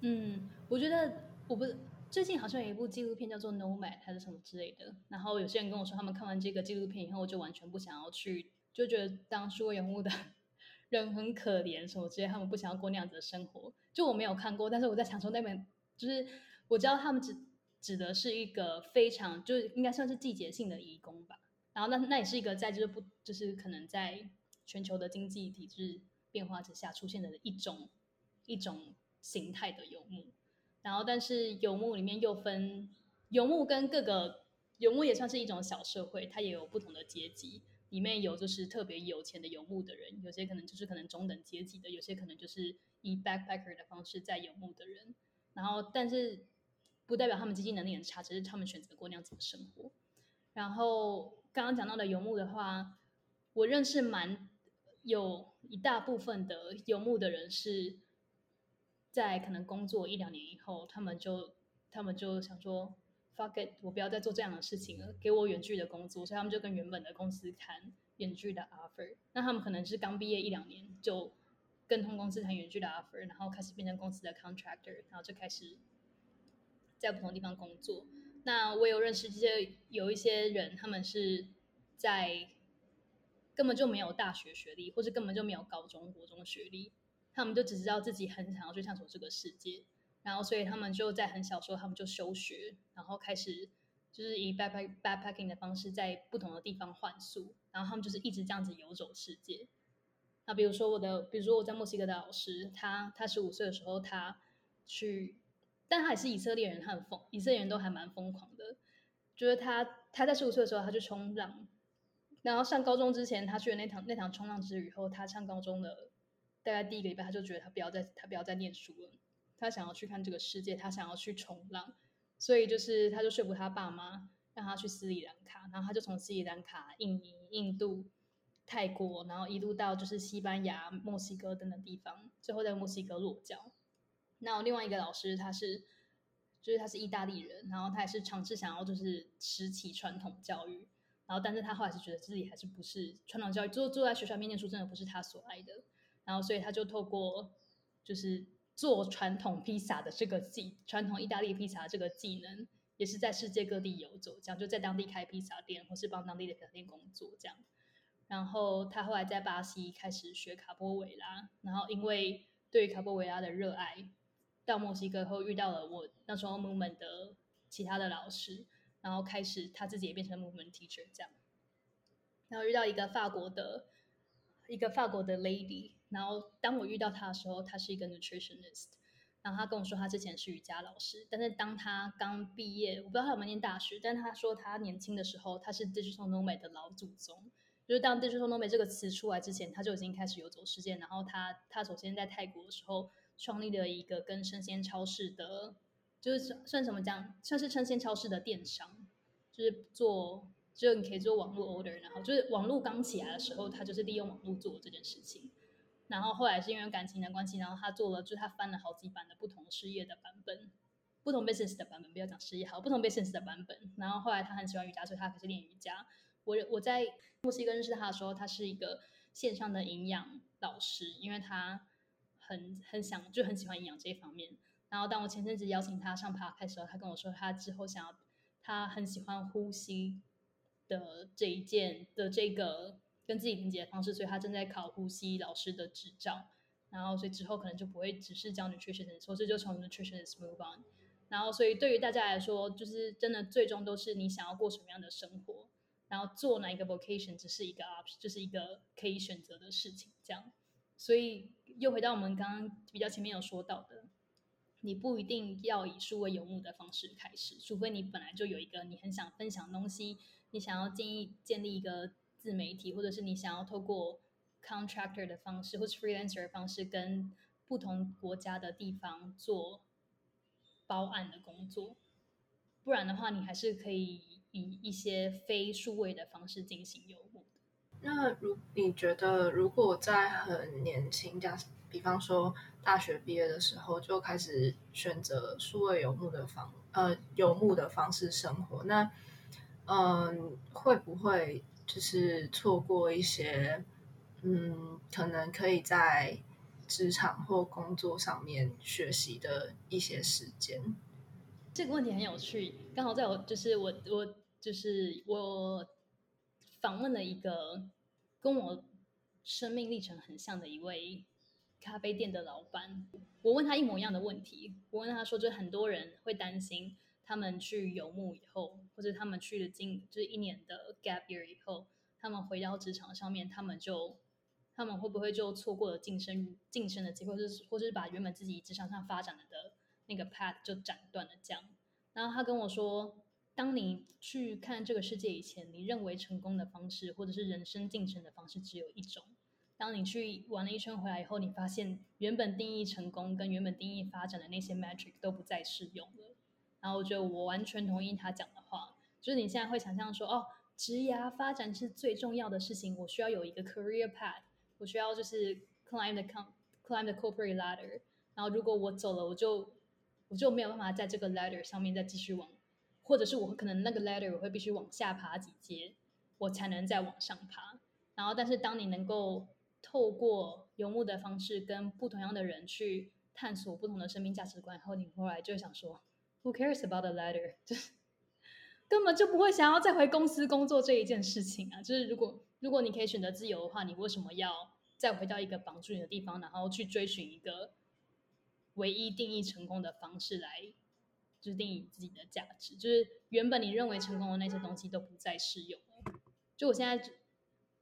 嗯，我觉得我不是。最近好像有一部纪录片叫做《Nomad》还是什么之类的，然后有些人跟我说，他们看完这个纪录片以后，就完全不想要去，就觉得当数位游牧的 人很可怜什么之类，他们不想要过那样子的生活。就我没有看过，但是我在想说，那边就是我知道他们指指的是一个非常就是应该算是季节性的移工吧。然后那那也是一个在就是不就是可能在全球的经济体制变化之下出现的一种一种形态的游牧。然后，但是游牧里面又分游牧跟各个游牧也算是一种小社会，它也有不同的阶级。里面有就是特别有钱的游牧的人，有些可能就是可能中等阶级的，有些可能就是以 backpacker 的方式在游牧的人。然后，但是不代表他们经济能力很差，只是他们选择过那样子的生活。然后刚刚讲到的游牧的话，我认识蛮有一大部分的游牧的人是。在可能工作一两年以后，他们就他们就想说，fuck it，我不要再做这样的事情了，给我远距的工作，所以他们就跟原本的公司谈远距的 offer。那他们可能是刚毕业一两年，就跟通公司谈远距的 offer，然后开始变成公司的 contractor，然后就开始在不同地方工作。那我有认识这些有一些人，他们是在根本就没有大学学历，或者根本就没有高中国中学历。他们就只知道自己很想要去探索这个世界，然后所以他们就在很小时候，他们就休学，然后开始就是以 backpack backpacking 的方式在不同的地方换宿，然后他们就是一直这样子游走世界。那比如说我的，比如说我在墨西哥的老师，他他十五岁的时候他去，但他也是以色列人，他很疯，以色列人都还蛮疯狂的。就是他他在十五岁的时候他去冲浪，然后上高中之前他去了那堂那堂冲浪之旅后，他上高中的大概第一个礼拜他就觉得他不要再他不要再念书了，他想要去看这个世界，他想要去冲浪。所以就是他就说服他爸妈让他去斯里兰卡，然后他就从斯里兰卡、印尼、印度。泰国，然后一路到就是西班牙、墨西哥等等地方，最后在墨西哥落脚。那另外一个老师，他是就是他是意大利人，然后他也是尝试想要就是拾起传统教育，然后但是他后来是觉得自己还是不是传统教育，坐坐在学校面念书真的不是他所爱的，然后所以他就透过就是做传统披萨的这个技，传统意大利披萨这个技能，也是在世界各地游走，这样就在当地开披萨店，或是帮当地的披萨店工作这样。然后他后来在巴西开始学卡波维拉，然后因为对于卡波维拉的热爱，到墨西哥后遇到了我那时候 movement 的其他的老师，然后开始他自己也变成 movement teacher 这样。然后遇到一个法国的一个法国的 lady，然后当我遇到他的时候，他是一个 nutritionist，然后他跟我说他之前是瑜伽老师，但是当他刚毕业，我不知道他有没有念大学，但他说他年轻的时候他是 digital nomad 的老祖宗。就是当 “digital nomad” 这个词出来之前，他就已经开始游走世界。然后他他首先在泰国的时候创立了一个跟生鲜超市的，就是算什么讲，算是生鲜超市的电商，就是做，就你可以做网络 order。然后就是网络刚起来的时候，他就是利用网络做这件事情。然后后来是因为感情的关系，然后他做了，就他翻了好几版的不同事业的版本，不同 business 的版本，不要讲事业好，不同 business 的版本。然后后来他很喜欢瑜伽，所以他开始练瑜伽。我我在墨西哥认识他的时候，他是一个线上的营养老师，因为他很很想就很喜欢营养这一方面。然后当我前阵子邀请他上 park 的时候，他跟我说他之后想要，他很喜欢呼吸的这一件的这个跟自己连接的方式，所以他正在考呼吸老师的执照。然后所以之后可能就不会只是教 nutrition，所以就从 nutritionist move on。然后所以对于大家来说，就是真的最终都是你想要过什么样的生活。然后做哪一个 vocation 只是一个 option，就是一个可以选择的事情，这样。所以又回到我们刚刚比较前面有说到的，你不一定要以数位游牧的方式开始，除非你本来就有一个你很想分享东西，你想要建议建立一个自媒体，或者是你想要透过 contractor 的方式或是 freelancer 的方式，跟不同国家的地方做包案的工作。不然的话，你还是可以。以一些非数位的方式进行游牧那如你觉得，如果在很年轻，假比方说大学毕业的时候就开始选择数位游牧的方呃游牧的方式生活，那嗯会不会就是错过一些嗯可能可以在职场或工作上面学习的一些时间？这个问题很有趣，刚好在我就是我我。就是我访问了一个跟我生命历程很像的一位咖啡店的老板，我问他一模一样的问题。我问他说，就很多人会担心，他们去游牧以后，或者他们去了近就是一年的 gap year 以后，他们回到职场上面，他们就他们会不会就错过了晋升晋升的机会，或是或是把原本自己职场上发展的的那个 path 就斩断了这样？然后他跟我说。当你去看这个世界以前，你认为成功的方式或者是人生进程的方式只有一种。当你去玩了一圈回来以后，你发现原本定义成功跟原本定义发展的那些 metric 都不再适用了。然后我觉得我完全同意他讲，就是你现在会想象说，哦，职涯发展是最重要的事情，我需要有一个 career path，我需要就是 climb the climb the corporate ladder。然后如果我走了，我就我就没有办法在这个 ladder 上面再继续往。或者是我可能那个 ladder 我会必须往下爬几阶，我才能再往上爬。然后，但是当你能够透过游牧的方式跟不同样的人去探索不同的生命价值观然后，你后来就想说，Who cares about the ladder？就 是根本就不会想要再回公司工作这一件事情啊。就是如果如果你可以选择自由的话，你为什么要再回到一个绑住你的地方，然后去追寻一个唯一定义成功的方式来？就是定义自己的价值，就是原本你认为成功的那些东西都不再适用。就我现在，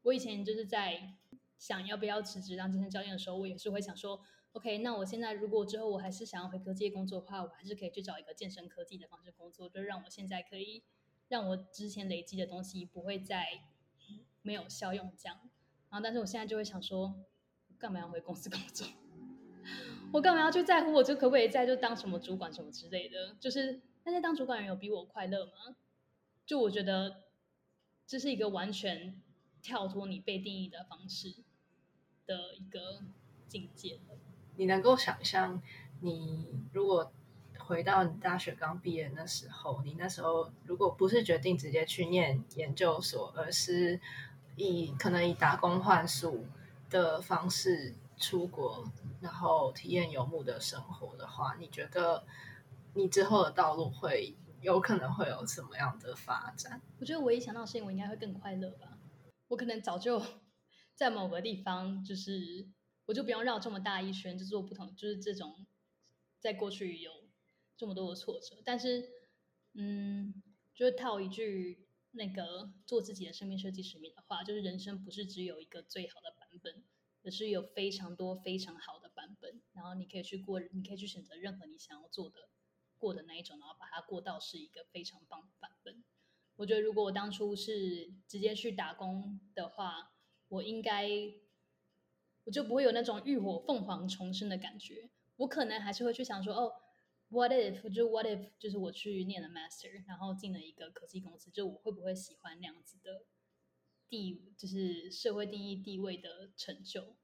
我以前就是在想要不要辞职当健身教练的时候，我也是会想说，OK，那我现在如果之后我还是想要回科技工作的话，我还是可以去找一个健身科技的方式工作，就让我现在可以让我之前累积的东西不会再没有效用这样。然后，但是我现在就会想说，干嘛要回公司工作？我干嘛要去在乎？我就可不可以在就当什么主管什么之类的？就是那些当主管人有比我快乐吗？就我觉得这是一个完全跳脱你被定义的方式的一个境界。你能够想象，你如果回到你大学刚毕业那时候，你那时候如果不是决定直接去念研究所，而是以可能以打工换宿的方式。出国，然后体验游牧的生活的话，你觉得你之后的道路会有可能会有什么样的发展？我觉得我一想到事情，我应该会更快乐吧。我可能早就在某个地方，就是我就不用绕这么大一圈，就做不同，就是这种在过去有这么多的挫折。但是，嗯，就是套一句那个做自己的生命设计使命的话，就是人生不是只有一个最好的版本。而是有非常多非常好的版本，然后你可以去过，你可以去选择任何你想要做的过的那一种，然后把它过到是一个非常棒的版本。我觉得如果我当初是直接去打工的话，我应该我就不会有那种浴火凤凰重生的感觉。我可能还是会去想说，哦，what if 就 what if 就是我去念了 master，然后进了一个科技公司，就我会不会喜欢那样子的？地就是社会定义地位的成就，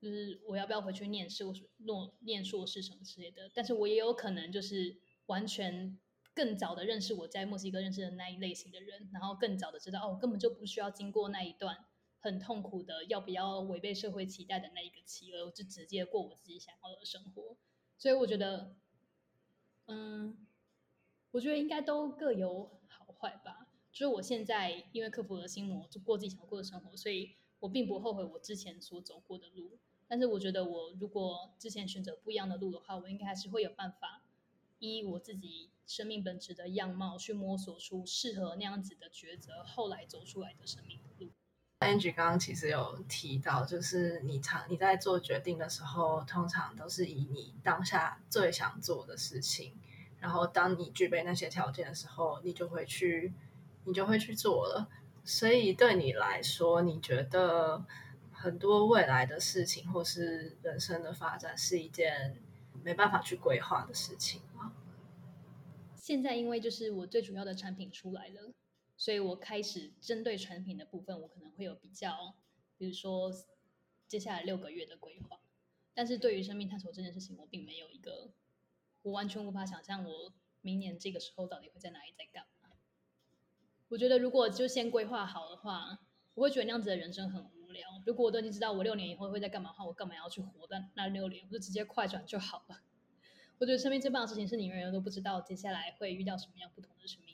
就是我要不要回去念硕士、诺念硕士什么之类的。但是我也有可能就是完全更早的认识我在墨西哥认识的那一类型的人，然后更早的知道哦，我根本就不需要经过那一段很痛苦的要不要违背社会期待的那一个期，而就直接过我自己想要的生活。所以我觉得，嗯，我觉得应该都各有好坏吧。就是我现在因为克服了心魔，就过自己想过的生活，所以我并不后悔我之前所走过的路。但是我觉得，我如果之前选择不一样的路的话，我应该还是会有办法依我自己生命本质的样貌去摸索出适合那样子的抉择，后来走出来的生命路。Angie 刚刚其实有提到，就是你常你在做决定的时候，通常都是以你当下最想做的事情，然后当你具备那些条件的时候，你就会去。你就会去做了，所以对你来说，你觉得很多未来的事情或是人生的发展是一件没办法去规划的事情吗？现在因为就是我最主要的产品出来了，所以我开始针对产品的部分，我可能会有比较，比如说接下来六个月的规划。但是对于生命探索这件事情，我并没有一个，我完全无法想象我明年这个时候到底会在哪里在干嘛。我觉得如果就先规划好的话，我会觉得那样子的人生很无聊。如果我都已经知道我六年以后会在干嘛的话，我干嘛要去活在那六年？我就直接快转就好了。我觉得生命最棒的事情是你永远都不知道接下来会遇到什么样不同的生命。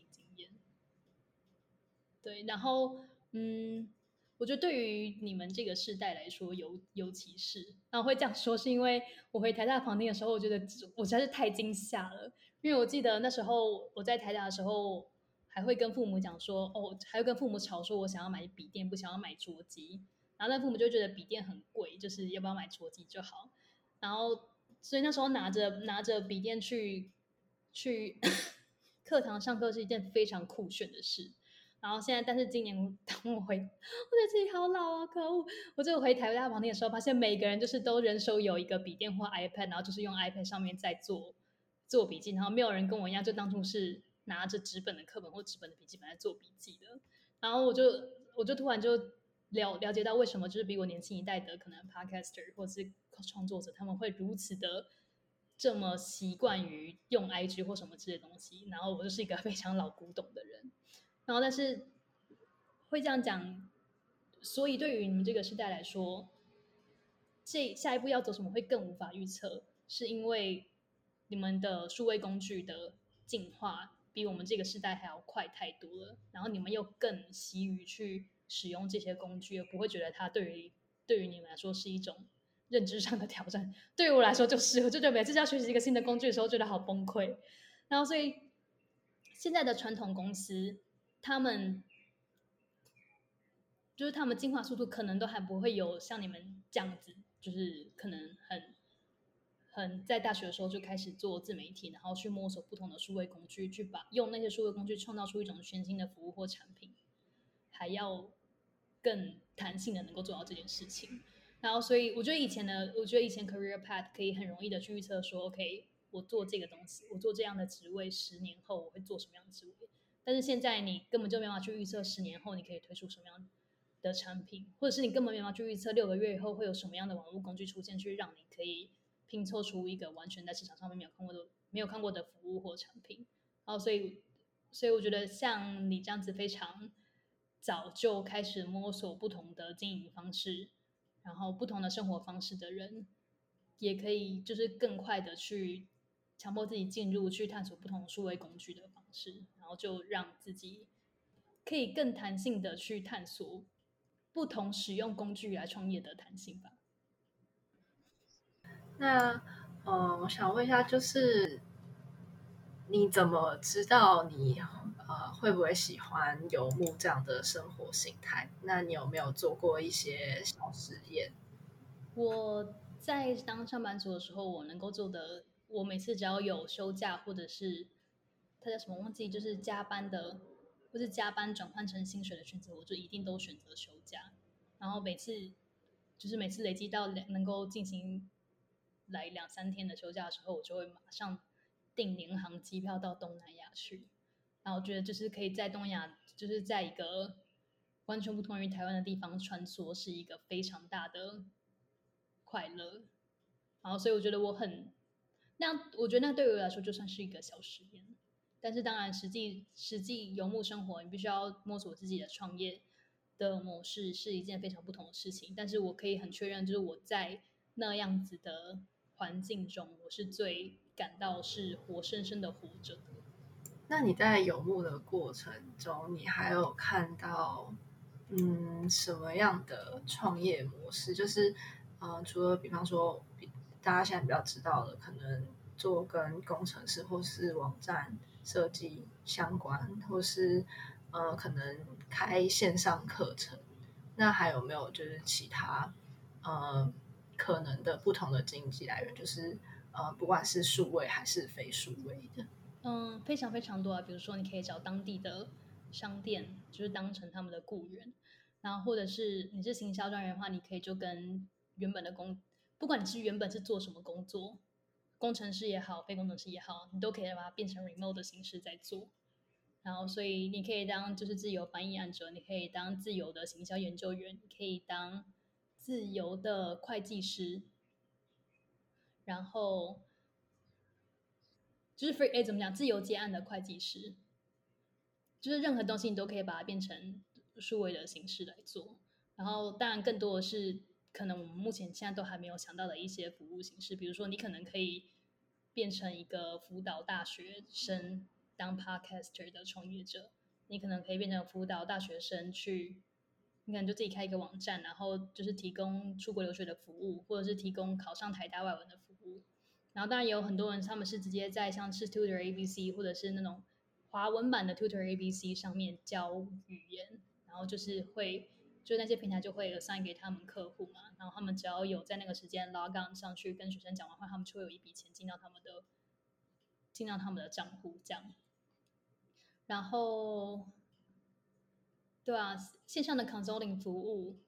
对，然后嗯，我觉得对于你们这个世代来说，尤尤其是，然后会这样说，是因为我回台大旁听的时候，我觉得我实在是太惊吓了，因为我记得那时候我在台大的时候。还会跟父母讲说，哦，还会跟父母吵说，我想要买笔电，不想要买桌机。然后那父母就觉得笔电很贵，就是要不要买桌机就好。然后，所以那时候拿着拿着笔电去去 课堂上课是一件非常酷炫的事。然后现在，但是今年 当我回，我觉得自己好老啊，可恶！我就回台大旁听的时候，发现每个人就是都人手有一个笔电或 iPad，然后就是用 iPad 上面在做做笔记，然后没有人跟我一样，就当初是。拿着纸本的课本或纸本的笔记本在做笔记的，然后我就我就突然就了了解到为什么就是比我年轻一代的可能 podcaster 或是创作者他们会如此的这么习惯于用 IG 或什么这些东西，然后我就是一个 非常老古董的人，然后但是会这样讲，所以对于你们这个时代来说，这下一步要走什么会更无法预测，是因为你们的数位工具的进化。比我们这个时代还要快太多了，然后你们又更习于去使用这些工具，而不会觉得它对于对于你们来说是一种认知上的挑战。对于我来说，就是我就觉得每次要学习一个新的工具的时候，觉得好崩溃。然后所以现在的传统公司，他们就是他们进化速度可能都还不会有像你们这样子，就是可能很很在大学的时候就开始做自媒体，然后去摸索不同的数位工具，去把用那些数位工具创造出一种全新的服务或产品，还要更弹性的能够做到这件事情。然后，所以我觉得以前的，我觉得以前 career path 可以很容易的去预测说，OK，我做这个东西，我做这样的职位，十年后我会做什么样的职位。但是现在你根本就没办法去预测十年后你可以推出什么样的产品，或者是你根本没办法去预测六个月以后会有什么样的网络工具出现，去让你可以拼凑出一个完全在市场上面没有看过的、没有看过的服务或产品。然后，所以，所以我觉得像你这样子非常早就开始摸索不同的经营方式。然后不同的生活方式的人，也可以就是更快的去强迫自己进入去探索不同数位工具的方式，然后就让自己可以更弹性的去探索不同使用工具来创业的弹性吧。那呃，我想问一下，就是你怎么知道你？呃，会不会喜欢游牧这样的生活形态？那你有没有做过一些小实验？我在当上班族的时候，我能够做的，我每次只要有休假或者是他叫什么忘记，就是加班的，或是加班转换成薪水的选择，我就一定都选择休假。然后每次就是每次累积到能够进行来两三天的休假的时候，我就会马上订联航机票到东南亚去。然后我觉得就是可以在东亚，就是在一个完全不同于台湾的地方穿梭，是一个非常大的快乐。然后，所以我觉得我很那，我觉得那对于我来说就算是一个小实验。但是，当然，实际实际游牧生活，你必须要摸索自己的创业的模式，是一件非常不同的事情。但是我可以很确认，就是我在那样子的环境中，我是最感到是活生生的活着的。那你在游牧的过程中，你还有看到嗯什么样的创业模式？就是呃，除了比方说大家现在比较知道的，可能做跟工程师或是网站设计相关，或是呃可能开线上课程，那还有没有就是其他呃可能的不同的经济来源？就是呃不管是数位还是非数位的。嗯，非常非常多啊。比如说，你可以找当地的商店，就是当成他们的雇员。然后，或者是你是行销专员的话，你可以就跟原本的工，不管你是原本是做什么工作，工程师也好，非工程师也好，你都可以把它变成 remote 的形式在做。然后，所以你可以当就是自由翻译案者，你可以当自由的行销研究员，你可以当自由的会计师，然后。就是 free，哎，怎么讲？自由接案的会计师，就是任何东西你都可以把它变成数位的形式来做。然后，当然更多的是可能我们目前现在都还没有想到的一些服务形式，比如说你可能可以变成一个辅导大学生当 podcaster 的创业者，你可能可以变成辅导大学生去，你可能就自己开一个网站，然后就是提供出国留学的服务，或者是提供考上台大外文的服务。然后当然也有很多人，他们是直接在像是 Tutor ABC 或者是那种华文版的 Tutor ABC 上面教语言，然后就是会就那些平台就会散给他们客户嘛，然后他们只要有在那个时间 log on 上去跟学生讲完话，他们就会有一笔钱进到他们的进到他们的账户这样。然后，对啊，线上的 consulting 服务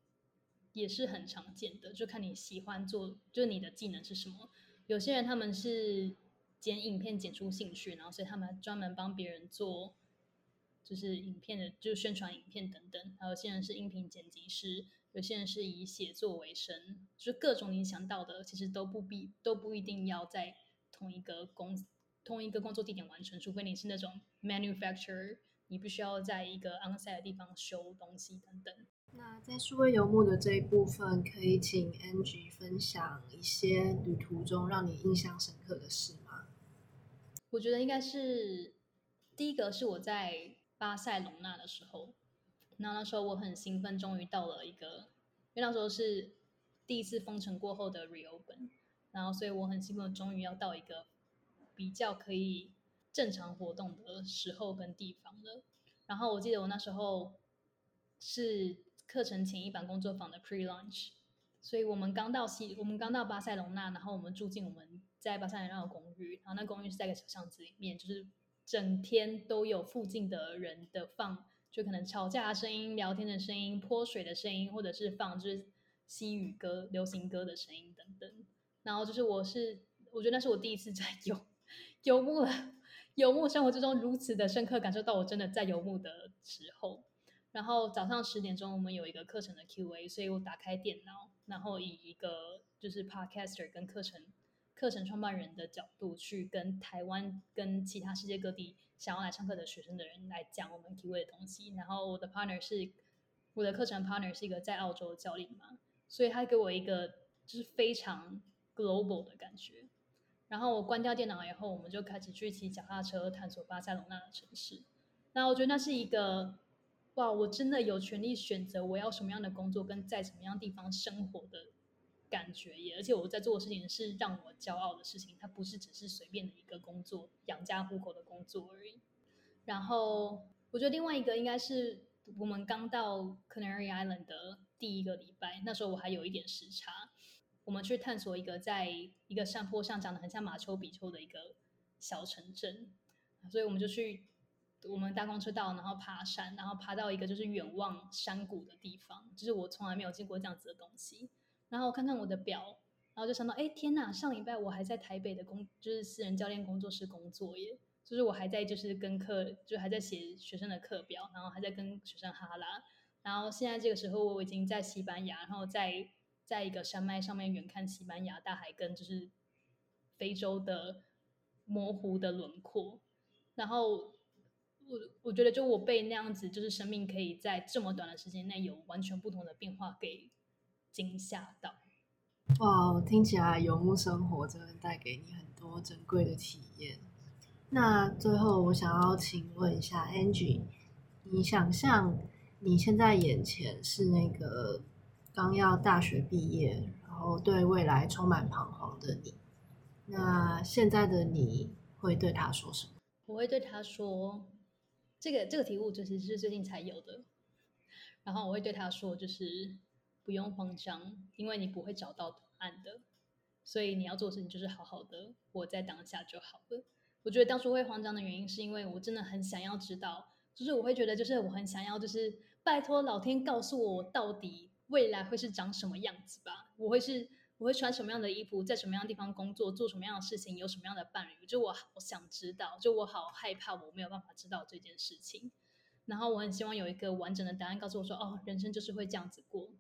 也是很常见的，就看你喜欢做，就你的技能是什么。有些人他们是剪影片剪出兴趣，然后所以他们专门帮别人做，就是影片的，就是宣传影片等等。还有些人是音频剪辑师，有些人是以写作为生，就是各种你想到的，其实都不必都不一定要在同一个工同一个工作地点完成，除非你是那种 manufacturer，你必须要在一个 onsite 的地方修东西等等。那在数位游牧的这一部分，可以请 Angie 分享一些旅途中让你印象深刻的事吗？我觉得应该是第一个是我在巴塞隆纳的时候，那那时候我很兴奋，终于到了一个，因为那时候是第一次封城过后的 r e o p e n 然后所以我很兴奋，终于要到一个比较可以正常活动的时候跟地方了。然后我记得我那时候是课程前一版工作坊的 pre launch，所以我们刚到西，我们刚到巴塞隆纳，然后我们住进我们在巴塞隆纳的公寓，然后那公寓是在一个小巷子里面，就是整天都有附近的人的放，就可能吵架的声音、聊天的声音、泼水的声音，或者是放就是西语歌、流行歌的声音等等。然后就是我是，我觉得那是我第一次在游游牧。游牧生活之中如此的深刻感受到，我真的在游牧的时候。然后早上十点钟，我们有一个课程的 Q&A，所以我打开电脑，然后以一个就是 Podcaster 跟课程课程创办人的角度去跟台湾跟其他世界各地想要来上课的学生的人来讲我们 Q&A 的东西。然后我的 partner 是我的课程 partner 是一个在澳洲的教练嘛，所以他给我一个就是非常 global 的感觉。然后我关掉电脑以后，我们就开始去骑脚踏车探索巴塞隆纳的城市。那我觉得那是一个哇，我真的有权利选择我要什么样的工作，跟在什么样地方生活的感觉也。而且我在做的事情是让我骄傲的事情，它不是只是随便的一个工作，养家糊口的工作而已。然后我觉得另外一个应该是我们刚到 Canary Island 的第一个礼拜，那时候我还有一点时差。我们去探索一个在一个山坡上长得很像马丘比丘的一个小城镇，所以我们就去，我们搭公车到，然后爬山，然后爬到一个就是远望山谷的地方，就是我从来没有见过这样子的东西。然后看看我的表，然后就想到，哎，天哪！上礼拜我还在台北的工，就是私人教练工作室工作耶，就是我还在就是跟课，就还在写学生的课表，然后还在跟学生哈拉。然后现在这个时候，我已经在西班牙，然后在。在一个山脉上面远看西班牙大海跟就是非洲的模糊的轮廓，然后我我觉得就我被那样子就是生命可以在这么短的时间内有完全不同的变化给惊吓到。哇，听起来游牧生活真的带给你很多珍贵的体验。那最后我想要请问一下 Angie，你想象你现在眼前是那个？刚要大学毕业，然后对未来充满彷徨的你，那现在的你会对他说什么？我会对他说，这个这个题目其实是最近才有的。然后我会对他说，就是不用慌张，因为你不会找到答案的。所以你要做的事情就是好好的活在当下就好了。我觉得当初会慌张的原因，是因为我真的很想要知道，就是我会觉得，就是我很想要，就是拜托老天告诉我，我到底。未来会是长什么样子吧？我会是我会穿什么样的衣服，在什么样的地方工作，做什么样的事情，有什么样的伴侣？就我好想知道，就我好害怕我没有办法知道这件事情。然后我很希望有一个完整的答案告诉我说：“哦，人生就是会这样子过，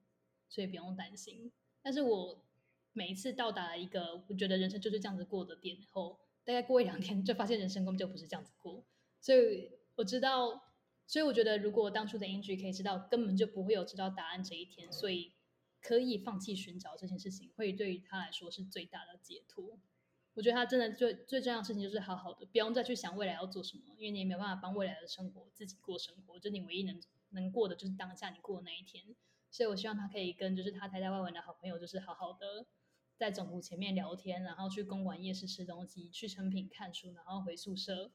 所以不用担心。”但是我每一次到达一个我觉得人生就是这样子过的点后，大概过一两天就发现人生根本就不是这样子过。所以我知道。所以我觉得，如果当初的 a n g 可以知道，根本就不会有知道答案这一天，所以可以放弃寻找这件事情，会对于他来说是最大的解脱。我觉得他真的最最重要的事情就是好好的，不用再去想未来要做什么，因为你也没有办法帮未来的生活自己过生活，就你唯一能能过的就是当下你过的那一天。所以我希望他可以跟就是他台在外文的好朋友，就是好好的在总部前面聊天，然后去公馆夜市吃东西，去成品看书，然后回宿舍。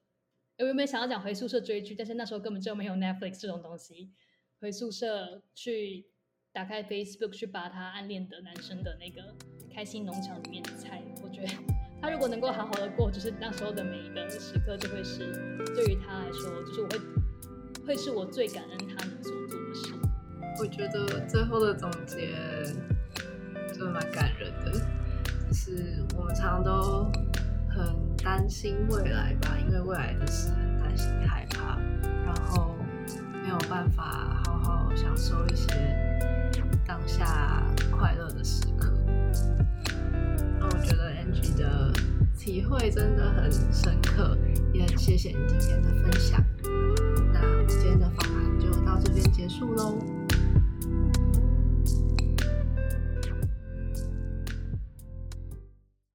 我原本想要讲回宿舍追剧，但是那时候根本就没有 Netflix 这种东西。回宿舍去打开 Facebook 去把他暗恋的男生的那个开心农场里面的菜，我觉得他如果能够好好的过，就是那时候的每一个时刻，就会是对于他来说，就是我会会是我最感恩他。我觉得最后的总结真的蛮感人的，就是我们常常都很。担心未来吧，因为未来的事很担心害怕，然后没有办法好好享受一些当下快乐的时刻。那我觉得 Angie 的体会真的很深刻，也很谢谢你今天的分享。那今天的访谈就到这边结束喽。